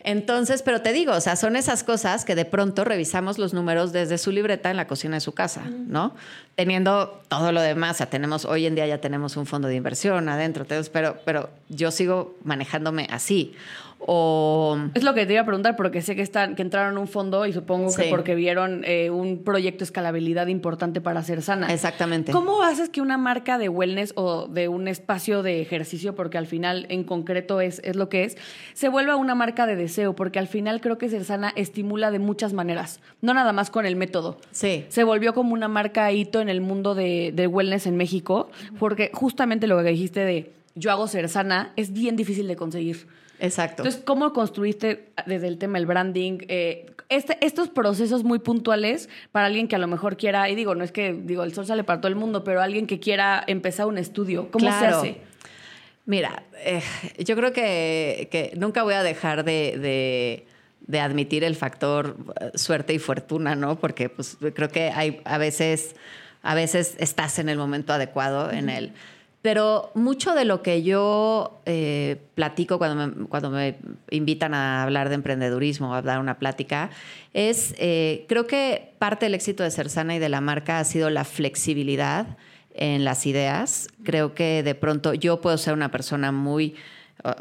Entonces, pero te digo, o sea, son esas cosas que de pronto revisamos los números desde su libreta en la cocina de su casa, ¿no? Teniendo todo lo demás, o sea, tenemos, hoy en día ya tenemos un fondo de inversión adentro, pero, pero yo sigo manejándome así. O... Es lo que te iba a preguntar, porque sé que, están, que entraron un fondo y supongo que porque vieron eh, un proyecto de escalabilidad importante para ser sana. Exactamente. ¿Cómo haces que una marca de wellness o de un espacio de ejercicio, porque al final en concreto es, es lo que es, se vuelva una marca de deseo? Porque al final creo que ser sana estimula de muchas maneras, no nada más con el método. Sí. Se volvió como una marca hito en el mundo de, de wellness en México, porque justamente lo que dijiste de yo hago ser sana es bien difícil de conseguir. Exacto. Entonces, ¿cómo construiste desde el tema del branding eh, este, estos procesos muy puntuales para alguien que a lo mejor quiera, y digo, no es que digo, el sol sale para todo el mundo, pero alguien que quiera empezar un estudio, ¿cómo se hace? Mira, eh, yo creo que, nunca voy a dejar de, admitir el factor eh, suerte y fortuna, ¿no? Porque pues, creo que hay a veces, a veces estás en el momento adecuado, en el pero mucho de lo que yo eh, platico cuando me, cuando me invitan a hablar de emprendedurismo, a dar una plática, es, eh, creo que parte del éxito de Cersana y de la marca ha sido la flexibilidad en las ideas. Creo que de pronto yo puedo ser una persona muy,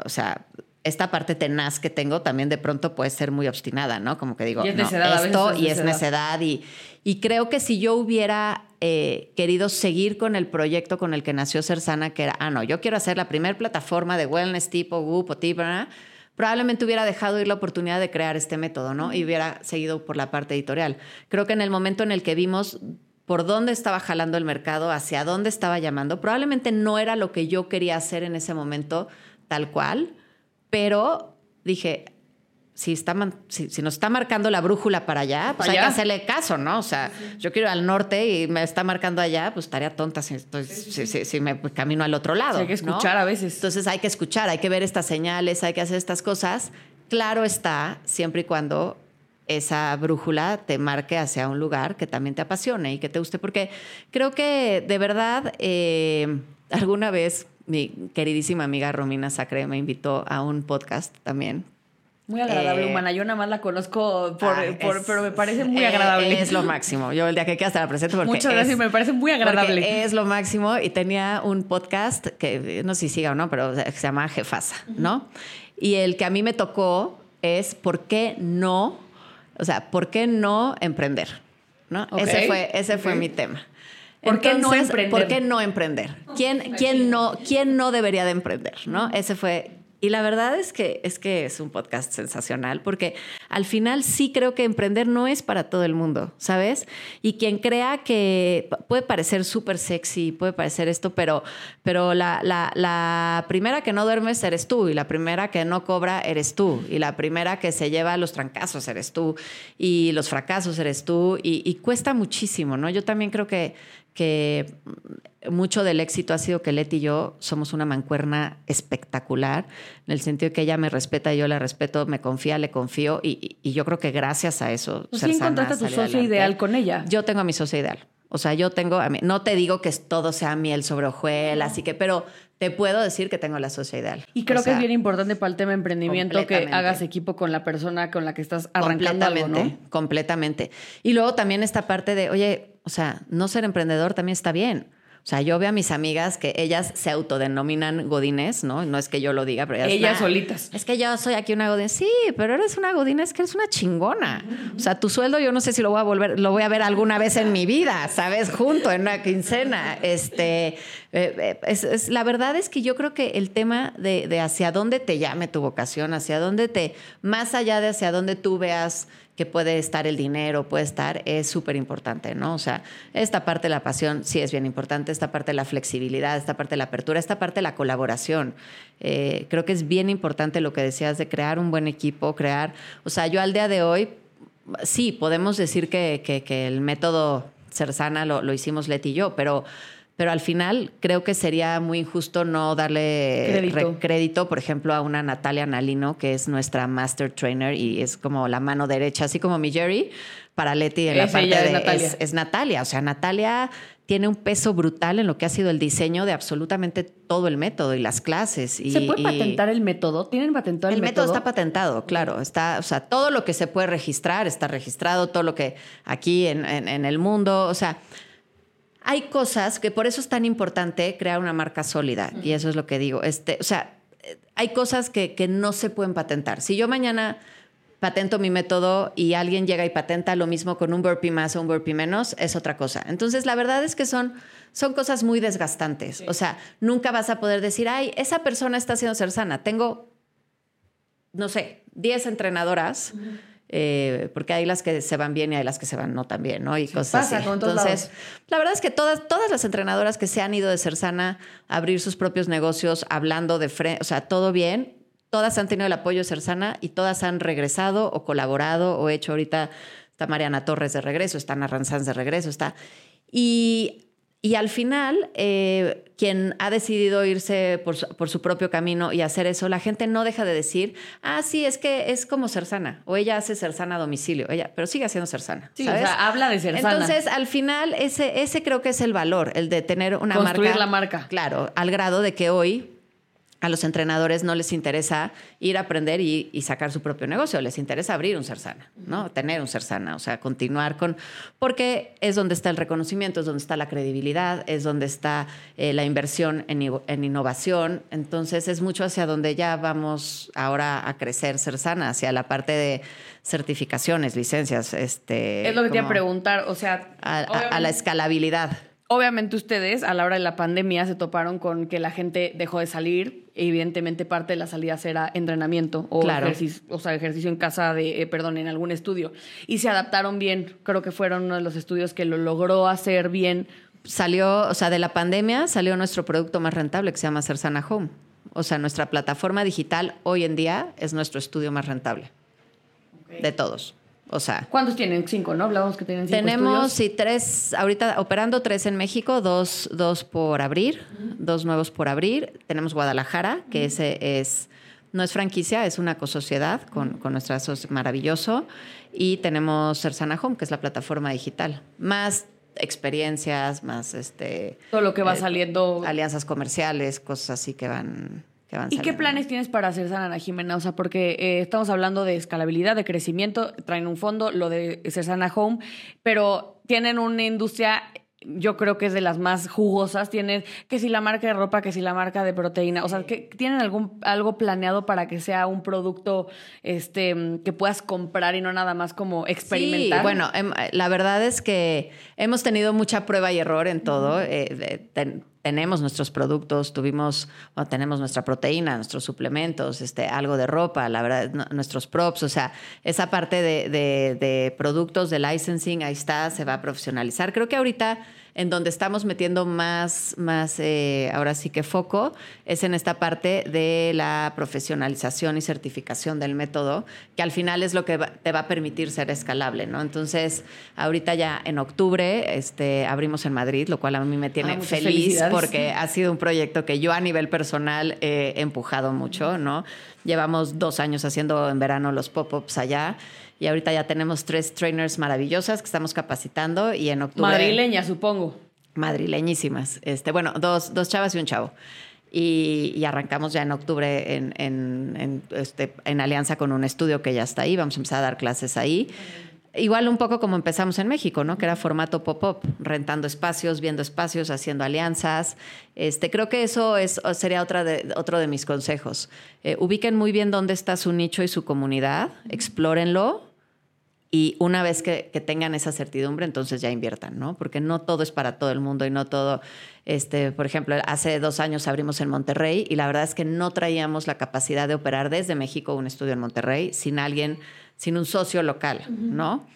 o sea, esta parte tenaz que tengo también de pronto puede ser muy obstinada, ¿no? Como que digo, esto y es necedad. Y, y creo que si yo hubiera eh, querido seguir con el proyecto con el que nació Cersana, que era, ah, no, yo quiero hacer la primera plataforma de wellness tipo Goop o tipo, probablemente hubiera dejado ir la oportunidad de crear este método, ¿no? Y hubiera seguido por la parte editorial. Creo que en el momento en el que vimos por dónde estaba jalando el mercado, hacia dónde estaba llamando. Probablemente no era lo que yo quería hacer en ese momento tal cual, pero dije, si, está si, nos está marcando la brújula para allá, pues hay que hacerle caso, ¿no? O sea, yo quiero ir al norte y me está marcando allá, pues estaría tonta si, si, me camino al otro lado. hay que escuchar a veces. Entonces hay que escuchar, hay que ver estas señales, hay que hacer estas cosas. Claro está, siempre y cuando esa brújula te marque hacia un lugar que también te apasione y que te guste, porque creo que de verdad eh, alguna vez mi queridísima amiga Romina Sacre me invitó a un podcast también muy agradable, eh, humana. Yo nada más la conozco por, ah, pero me parece muy agradable. Es lo máximo. Yo el día que quiera estar presente porque Muchas gracias, me parece muy agradable. Es lo máximo y tenía un podcast que no sé si siga o no, pero se llama Jefasa, ¿no? Y el que a mí me tocó es ¿por qué no? O sea, ¿por qué no emprender? ¿No? Ese fue, ese fue mi tema. ¿Por qué no emprender? ¿Por qué no emprender? ¿Quién, quién, no, ¿Quién no debería de emprender? ¿no? Ese fue y la verdad es que, es que es un podcast sensacional porque al final sí creo que emprender no es para todo el mundo, ¿sabes? Y quien crea que puede parecer súper sexy, puede parecer esto, pero, pero la, la, primera que no duermes eres tú y la primera que no cobra eres tú y la primera que se lleva los trancazos eres tú y los fracasos eres tú y, y cuesta muchísimo, ¿no? Yo también creo que que mucho del éxito ha sido que Leti y yo somos una mancuerna espectacular, en el sentido de que ella me respeta, yo la respeto, me confía, le confío, y, yo creo que gracias a eso. Pues sí encontraste tu socio ideal con ella. Yo tengo a mi socio ideal. O sea, yo tengo, a mí, no te digo que todo sea miel sobre hojuelas, así que, pero te puedo decir que tengo la socia ideal. Y creo que es bien importante para el tema emprendimiento que hagas equipo con la persona con la que estás arrancando completamente, algo, ¿no? Completamente. Y luego también esta parte de, oye, o sea, no ser emprendedor también está bien. O sea, yo veo a mis amigas que ellas se autodenominan godines, ¿no? No es que yo lo diga, pero ellas, ellas solitas. Es que yo soy aquí una godines. Sí, pero eres una godines que eres una chingona. O sea, tu sueldo yo no sé si lo voy a volver, lo voy a ver alguna vez en mi vida, ¿sabes? Junto en una quincena. Este, eh, eh, la verdad es que yo creo que el tema de, hacia dónde te llame tu vocación, hacia dónde te, más allá de hacia dónde tú veas que puede estar el dinero, puede estar, es súper importante, ¿no? O sea, esta parte de la pasión sí es bien importante, esta parte de la flexibilidad, esta parte de la apertura, esta parte de la colaboración. Eh, creo que es bien importante lo que decías de crear un buen equipo, crear, o sea, yo al día de hoy, sí, podemos decir que, que, el método Cersana lo, lo hicimos Leti y yo, pero pero al final creo que sería muy injusto no darle crédito. por ejemplo, a una Natalia Nalino, que es nuestra master trainer y es como la mano derecha, así como mi Jerry, para Leti en la parte de... Es Natalia. Es, Natalia, o sea, Natalia tiene un peso brutal en lo que ha sido el diseño de absolutamente todo el método y las clases. Y, ¿Se puede patentar el método? ¿Tienen patentado el, método? El método está patentado, claro. Está, o sea, todo lo que se puede registrar está registrado, todo lo que aquí en, en el mundo, o sea hay cosas que por eso es tan importante crear una marca sólida. Y eso es lo que digo. Este, o sea, hay cosas que, que no se pueden patentar. Si yo mañana patento mi método y alguien llega y patenta lo mismo con un burpee más o un burpee menos, es otra cosa. Entonces, la verdad es que son, son cosas muy desgastantes. O sea, nunca vas a poder decir, ay, esa persona está haciendo ser sana. Tengo, no sé, 10 entrenadoras. Eh, porque hay las que se van bien y hay las que se van no tan bien, ¿no? Y cosas así. Entonces, la verdad es que todas, todas las entrenadoras que se han ido de Cersana a abrir sus propios negocios, hablando de frente, o sea, todo bien, todas han tenido el apoyo de Cersana y todas han regresado o colaborado o hecho ahorita, está Mariana Torres de regreso, está Ana Ranzans de regreso, está... Y y al final, eh, quien ha decidido irse por su, propio camino y hacer eso, la gente no deja de decir, ah, sí, es que es como Cersana, o ella hace Cersana a domicilio, ella, pero sigue haciendo Cersana. Sí, o sea, habla de Cersana. Entonces, al final, ese, ese creo que es el valor, el de tener una marca. Construir la marca. Claro, al grado de que hoy a los entrenadores no les interesa ir a aprender y, sacar su propio negocio, les interesa abrir un Cersana, ¿no? Tener un Cersana, o sea, continuar con, porque es donde está el reconocimiento, es donde está la credibilidad, es donde está eh, la inversión en, innovación, entonces es mucho hacia donde ya vamos ahora a crecer Cersana, hacia la parte de certificaciones, licencias, este... Es lo que te iba a preguntar, o sea... a la escalabilidad. Obviamente ustedes a la hora de la pandemia se toparon con que la gente dejó de salir. Evidentemente parte de las salidas era entrenamiento o, Claro. ejercicio, o sea, ejercicio en casa de, eh, perdón, en algún estudio. Y se adaptaron bien. Creo que fueron uno de los estudios que lo logró hacer bien. Salió, o sea, de la pandemia salió nuestro producto más rentable que se llama Cersana Home. O sea, nuestra plataforma digital hoy en día es nuestro estudio más rentable de todos. O sea, ¿Cuántos tienen? Cinco, ¿no? Hablábamos que tienen cinco tenemos estudios. sí, tres, ahorita operando tres en México, dos, dos por abrir, dos nuevos por abrir. Tenemos Guadalajara, que ese es, no es franquicia, es una cosociedad con, con nuestra maravilloso. Y tenemos Cersana Home, que es la plataforma digital. Más experiencias, más este Todo lo que va eh, saliendo. alianzas comerciales, cosas así que van, que van ¿Y qué planes tienes para hacer Sana Jimena? O sea, porque eh, estamos hablando de escalabilidad, de crecimiento, traen un fondo, lo de Cersana Home, pero tienen una industria, yo creo que es de las más jugosas. Tienen que si la marca de ropa, que si la marca de proteína. O sea, que tienen algún algo planeado para que sea un producto este que puedas comprar y no nada más como experimentar. Sí, bueno, em, la verdad es que hemos tenido mucha prueba y error en todo. Eh, ten- tenemos nuestros productos, tuvimos, tenemos nuestra proteína, nuestros suplementos, este, algo de ropa, la verdad, nuestros props, o sea, esa parte de, de- de productos, de licensing, ahí está, se va a profesionalizar. Creo que ahorita en donde estamos metiendo más, más eh, ahora sí que foco, es en esta parte de la profesionalización y certificación del método, que al final es lo que te va a permitir ser escalable, ¿no? Entonces, ahorita ya en octubre este, abrimos en Madrid, lo cual a mí me tiene Ah, feliz porque ha sido un proyecto que yo a nivel personal he empujado mucho, ¿no? Llevamos dos años haciendo en verano los pop-ups allá. Y ahorita ya tenemos tres trainers maravillosas que estamos capacitando y en octubre Madrileña, supongo. madrileñísimas. Este, bueno, dos, dos chavas y un chavo. Y, y arrancamos ya en octubre en, en- en, este, en alianza con un estudio que ya está ahí. Vamos a empezar a dar clases ahí. Igual un poco como empezamos en México, ¿no? Que era formato pop-up, rentando espacios, viendo espacios, haciendo alianzas. Este, creo que eso es, sería otra de, otro de mis consejos. Eh, ubiquen muy bien dónde está su nicho y su comunidad, explórenlo y una vez que, que tengan esa certidumbre, entonces ya inviertan, ¿no? Porque no todo es para todo el mundo y no todo, este, por ejemplo, hace dos años abrimos en Monterrey y la verdad es que no traíamos la capacidad de operar desde México un estudio en Monterrey sin alguien, sin un socio local, ¿no?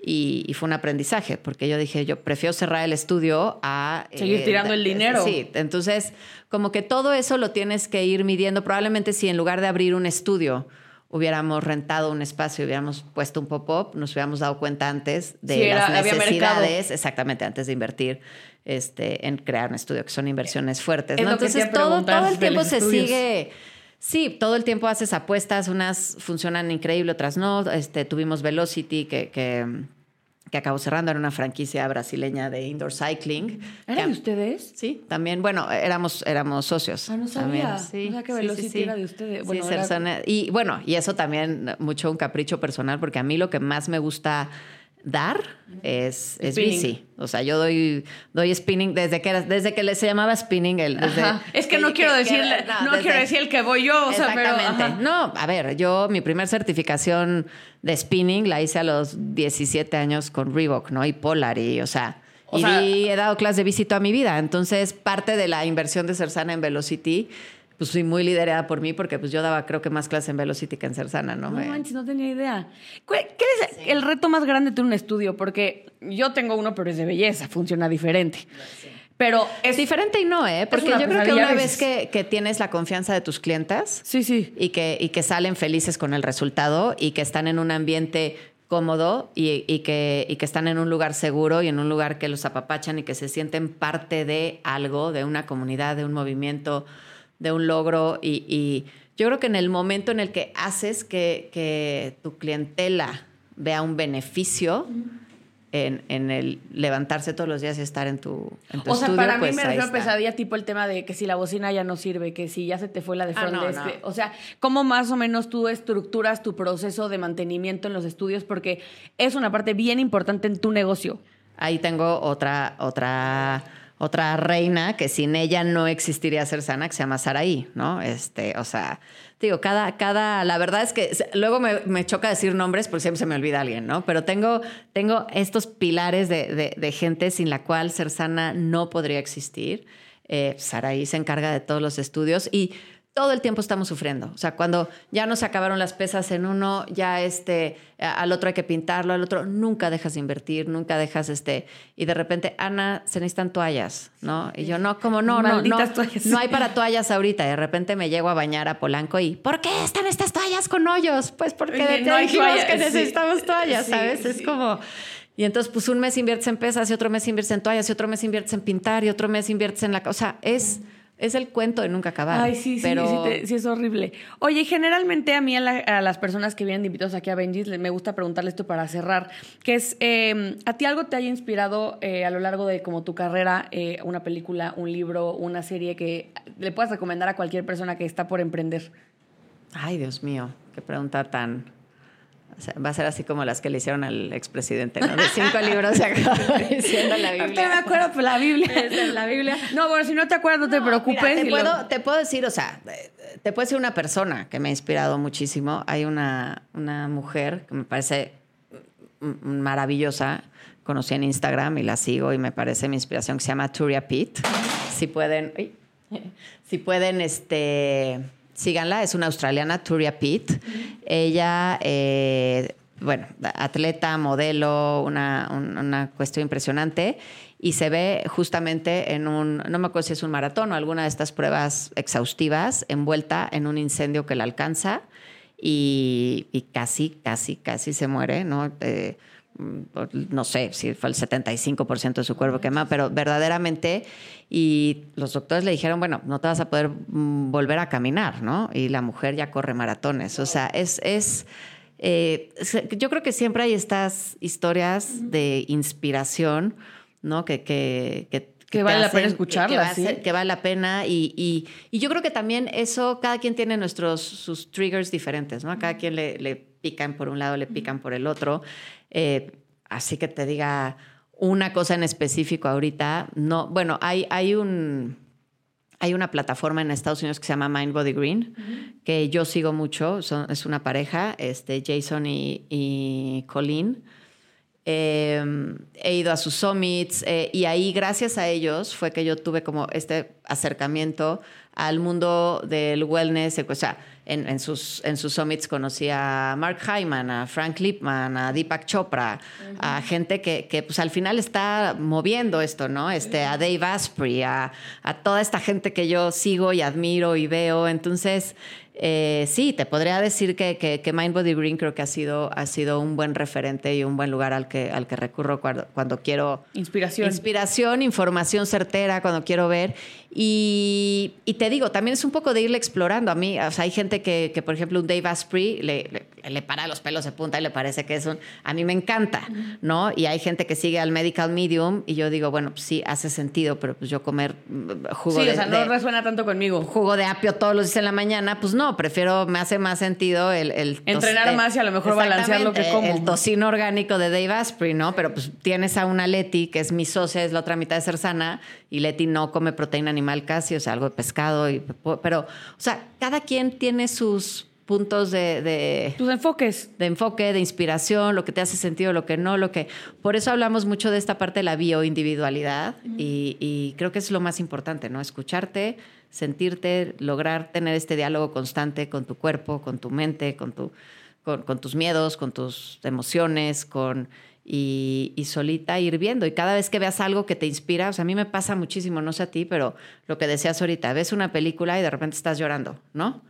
Y, y fue un aprendizaje, porque yo dije, yo prefiero cerrar el estudio a... Seguir tirando el dinero. Sí, entonces, como que todo eso lo tienes que ir midiendo. Probablemente si en lugar de abrir un estudio hubiéramos rentado un espacio, hubiéramos puesto un pop-up, nos hubiéramos dado cuenta antes de Sí, las necesidades, exactamente, antes de invertir este, en crear un estudio, que son inversiones fuertes. Entonces, todo, todo el tiempo se estudios. sigue... Sí, todo el tiempo haces apuestas, unas funcionan increíble, otras no. Este, tuvimos Velocity, que, que, que acabó cerrando, era una franquicia brasileña de indoor cycling. ¿Eran Que- de ustedes? Sí, también, bueno, éramos, éramos socios. Ah, no sabía. También, sí, O sea, que Velocity sí, sí. era de ustedes. Bueno, era- Y bueno, y eso también mucho un capricho personal, porque a mí lo que más me gusta dar es, es bici. O sea, yo doy, doy spinning desde que era, desde que se llamaba spinning. El, desde-. Es que no quiero decir, no, desde- quiero decir el que voy yo, o sea, pero. No, a ver, yo mi primer certificación de spinning la hice a los 17 años con Reebok, ¿no? Y Polar, y o sea, O y sea- di- he dado clases de bici toda mi vida. Entonces, parte de la inversión de Cersana en Velocity, pues fui muy liderada por mí porque pues yo daba creo que más clases en Velocity que en Cersana, ¿no? No Me- manches, no tenía idea. ¿Cuál- ¿Qué es el reto más grande de un estudio? Porque yo tengo uno, pero es de belleza, funciona diferente. Pero Es diferente y no, ¿eh? Porque yo creo que una vez que, que tienes la confianza de tus clientas, Sí, sí. y que, y que salen felices con el resultado y que están en un ambiente cómodo y, y que, y que están en un lugar seguro y en un lugar que los apapachan y que se sienten parte de algo, de una comunidad, de un movimiento, de un logro. Y, y yo creo que en el momento en el que haces que, que tu clientela vea un beneficio en, en el levantarse todos los días y estar en tu, en tu O sea, estudio, para pues mí me ahí refiero pesadilla tipo el tema de que si la bocina ya no sirve, que si ya se te fue la de Ah, no, no. O sea, ¿cómo más o menos tú estructuras tu proceso de mantenimiento en los estudios? Porque es una parte bien importante en tu negocio. Ahí tengo otra, otra, otra reina que sin ella no existiría Cersana, que se llama Saraí, ¿no? Este, o sea, digo, cada, cada, la verdad es que luego me, choca decir nombres porque siempre se me olvida alguien, ¿no? Pero tengo, tengo estos pilares de, de, gente sin la cual Cersana no podría existir. Eh, Saraí se encarga de todos los estudios y todo el tiempo estamos sufriendo. O sea, cuando ya nos acabaron las pesas en uno, ya este, al otro hay que pintarlo, al otro nunca dejas de invertir, nunca dejas este, y de repente, Ana, se necesitan toallas, ¿no? Y yo, no, como no, no, no, no hay para toallas ahorita. Y de repente me llego a bañar a Polanco y, ¿por qué están estas toallas con hoyos? Pues porque no dijimos que necesitamos toallas, ¿sabes? es como... Y entonces, pues un mes inviertes en pesas y otro mes inviertes en toallas y otro mes inviertes en pintar y otro mes inviertes en la... O sea, es... Es el cuento de nunca acabar. Ay, sí, pero... sí, sí, es horrible. Oye, generalmente a mí, a, las personas que vienen de invitados aquí a Benji's, me gusta preguntarle esto para cerrar, que es, em, ¿a ti algo te haya inspirado eh, a lo largo de como tu carrera, eh, una película, un libro, una serie que le puedas recomendar a cualquier persona que está por emprender? Ay, Dios mío, qué pregunta tan va a ser así como las que le hicieron al expresidente, ¿no? De cinco libros se acaba diciendo la Biblia. No me acuerdo, pues la Biblia. Es la Biblia. No, bueno, si no te acuerdas, no te preocupes. te, puedo, te puedo decir, o sea, te puedo decir una persona que me ha inspirado muchísimo. Hay una, una mujer que me parece maravillosa. Conocí en Instagram y la sigo y me parece mi inspiración, que se llama Turia Pitt. Si pueden, si pueden, este síganla, es una australiana, Turia Pitt. Ella, eh, bueno, atleta, modelo, una, una, cuestión impresionante. Y se ve justamente en un, no me acuerdo si es un maratón o alguna de estas pruebas exhaustivas, envuelta en un incendio que la alcanza y, y casi, casi, casi se muere, ¿no? Eh, no sé si fue el 75% de su cuerpo quemado, pero verdaderamente, y los doctores le dijeron, bueno, no te vas a poder mm, volver a caminar, ¿no? Y la mujer ya corre maratones, o sea, es, es eh, yo creo que siempre hay estas historias de inspiración, ¿no? Que, que, que vale la pena escucharlas. Que, vale la pena. Y, y, y, yo creo que también eso, cada quien tiene nuestros sus triggers diferentes, ¿no? A cada quien le, le pican por un lado, le pican por el otro. Eh, así que te diga una cosa en específico ahorita, no, bueno, hay, hay un... Hay una plataforma en Estados Unidos que se llama Mind Body Green, que yo sigo mucho, es una pareja, este, Jason y, Colleen. Em, he ido a sus summits eh, y ahí gracias a ellos fue que yo tuve como este acercamiento al mundo del wellness, o sea, en, sus, en sus summits conocí a Mark Hyman, a Frank Lipman, a Deepak Chopra, a gente que, que, pues al final está moviendo esto, ¿no? Este, a Dave Asprey, a, a toda esta gente que yo sigo y admiro y veo. Entonces, eh, sí, te podría decir que, que, Mind Body Green creo que ha sido, ha sido un buen referente y un buen lugar al que, al que recurro cuando, cuando quiero... Inspiración. Inspiración, información certera, cuando quiero ver. Y, y, te digo, también es un poco de irle explorando. A mí, o sea, hay gente que, que por ejemplo, un Dave Asprey le, le, para los pelos de punta y le parece que es un... A mí me encanta, ¿no? Y hay gente que sigue al medical medium y yo digo, bueno, pues sí, hace sentido, pero pues yo comer mm, jugo de... Sí, o sea, no resuena tanto conmigo. Jugo de apio todos los días en la mañana, pues no, prefiero, me hace más sentido el... el Entrenar más y a lo mejor balancear lo que como. El tocino orgánico de Dave Asprey, ¿no? Pero pues tienes a una Leti, que es mi socia, es la otra mitad de ser sana, y Leti no come proteína animal casi, o sea, algo de pescado, y, pero, o sea, cada quien tiene sus puntos de, tus enfoques. de enfoque de inspiración lo que te hace sentido lo que no lo que por eso hablamos mucho de esta parte de la bioindividualidad y, y creo que es lo más importante no escucharte sentirte lograr tener este diálogo constante con tu cuerpo con tu mente con tu con, con tus miedos con tus emociones con y, solita ir viendo. Y cada vez que veas algo que te inspira, o sea, a mí me pasa muchísimo, no sé a ti, pero lo que decías ahorita, ves una película y de repente estás llorando, ¿no?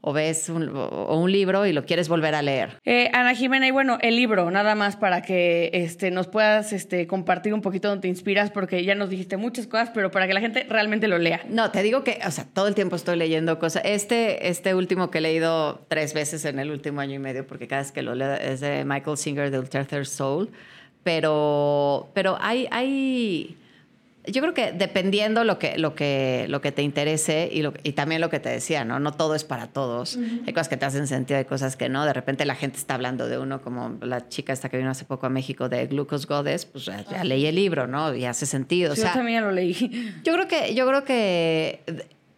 O ves un, o un libro y lo quieres volver a leer. Eh, Ana Jimena, y bueno, el libro, nada más para que este, nos puedas este, compartir un poquito donde te inspiras, porque ya nos dijiste muchas cosas, pero para que la gente realmente lo lea. No, te digo que, o sea, todo el tiempo estoy leyendo cosas. Este, este último que he leído tres veces en el último año y medio, porque cada vez que lo leo es de Michael Singer, The Third Soul pero, pero hay, hay, yo creo que dependiendo lo que, lo que, lo que te interese y, lo, y también lo que te decía, ¿no? No todo es para todos. Hay cosas que te hacen sentido, hay cosas que no. De repente la gente está hablando de uno, como la chica esta que vino hace poco a México de Glucose Goddess, pues ya, ya leí el libro, ¿no? Y hace sentido. Sí, o sea, yo también lo leí. yo creo que, yo creo que,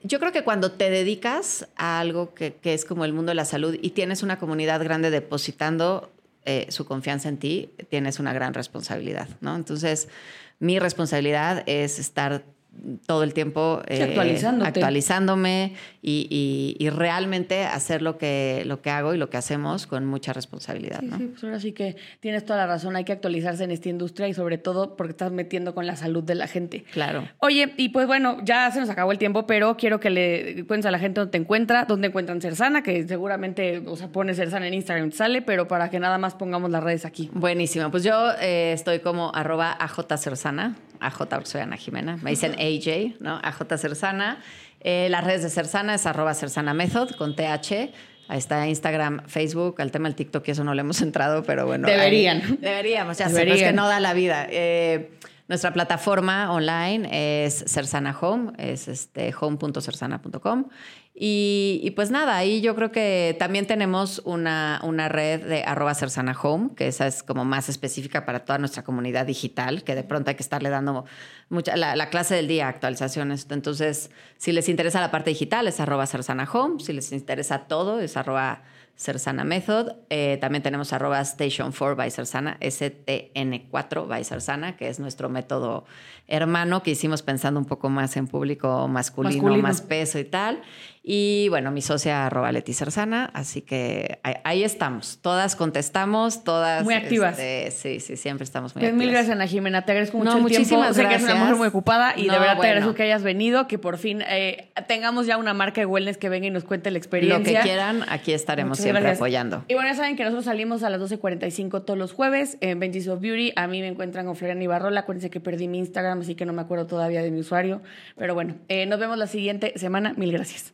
yo creo que cuando te dedicas a algo que, que es como el mundo de la salud y tienes una comunidad grande depositando eh, su confianza en ti, tienes una gran responsabilidad, ¿no? Entonces, mi responsabilidad es estar todo el tiempo Sí, actualizándote. actualizándome y, y- y realmente hacer lo que, lo que hago y lo que hacemos con mucha responsabilidad, Sí, ¿no? sí, pues ahora sí que tienes toda la razón. Hay que actualizarse en esta industria y sobre todo porque estás metiendo con la salud de la gente. Claro. Oye, y pues bueno, ya se nos acabó el tiempo, pero quiero que le cuentes a la gente dónde te encuentra, dónde encuentran Cersana, que seguramente, o sea, pone Cersana en Instagram te sale, pero para que nada más pongamos las redes aquí. Buenísimo. Pues yo eh, estoy como arroba AJ Cersana, AJ porque soy Ana Jimena, me dicen AJ, ¿no? AJ Cersana. Eh, las redes de Cersana es arroba Cersana Method con TH. Ahí está Instagram, Facebook, al tema del TikTok, eso no le hemos entrado, pero bueno. ahí- Deberían. deberíamos, ya sé, pero es Deberían. que no da la vida. Eh, nuestra plataforma online es Cersana Home, es este home.cersana.com. Y, y pues nada, ahí yo creo que también tenemos una, una red de arroba Cersana Home, que esa es como más específica para toda nuestra comunidad digital, que de pronto hay que estarle dando mucha, la, la clase del día, actualizaciones. Entonces, si les interesa la parte digital, es arroba Cersana Home. Si les interesa todo, es arroba Cersana Method. Eh, también tenemos arroba Station 4 by Cersana, STN4 by Cersana, que es nuestro método hermano que hicimos pensando un poco más en público masculino, Masculino. más peso y tal. Y bueno, mi socia arroba Leti Cersana, así que ahí, ahí estamos. Todas contestamos, todas. Muy activas. este, sí, sí, siempre estamos muy Pues mil activas. gracias, Ana Jimena. Te agradezco mucho No, el tiempo. muchísimas Sé que eres una gracias. mujer muy ocupada y de verdad te agradezco que hayas venido, que por fin eh, tengamos ya una marca de wellness que venga y nos cuente la experiencia. Lo que quieran, aquí estaremos Muchas siempre gracias. apoyando. Y bueno, ya saben que nosotros salimos a las 12.45 todos los jueves en Benji's of Beauty. A mí me encuentran con Florian Ibarrola. Acuérdense que perdí mi Instagram, así que no me acuerdo todavía de mi usuario. Pero bueno, eh, nos vemos la siguiente semana. Mil gracias.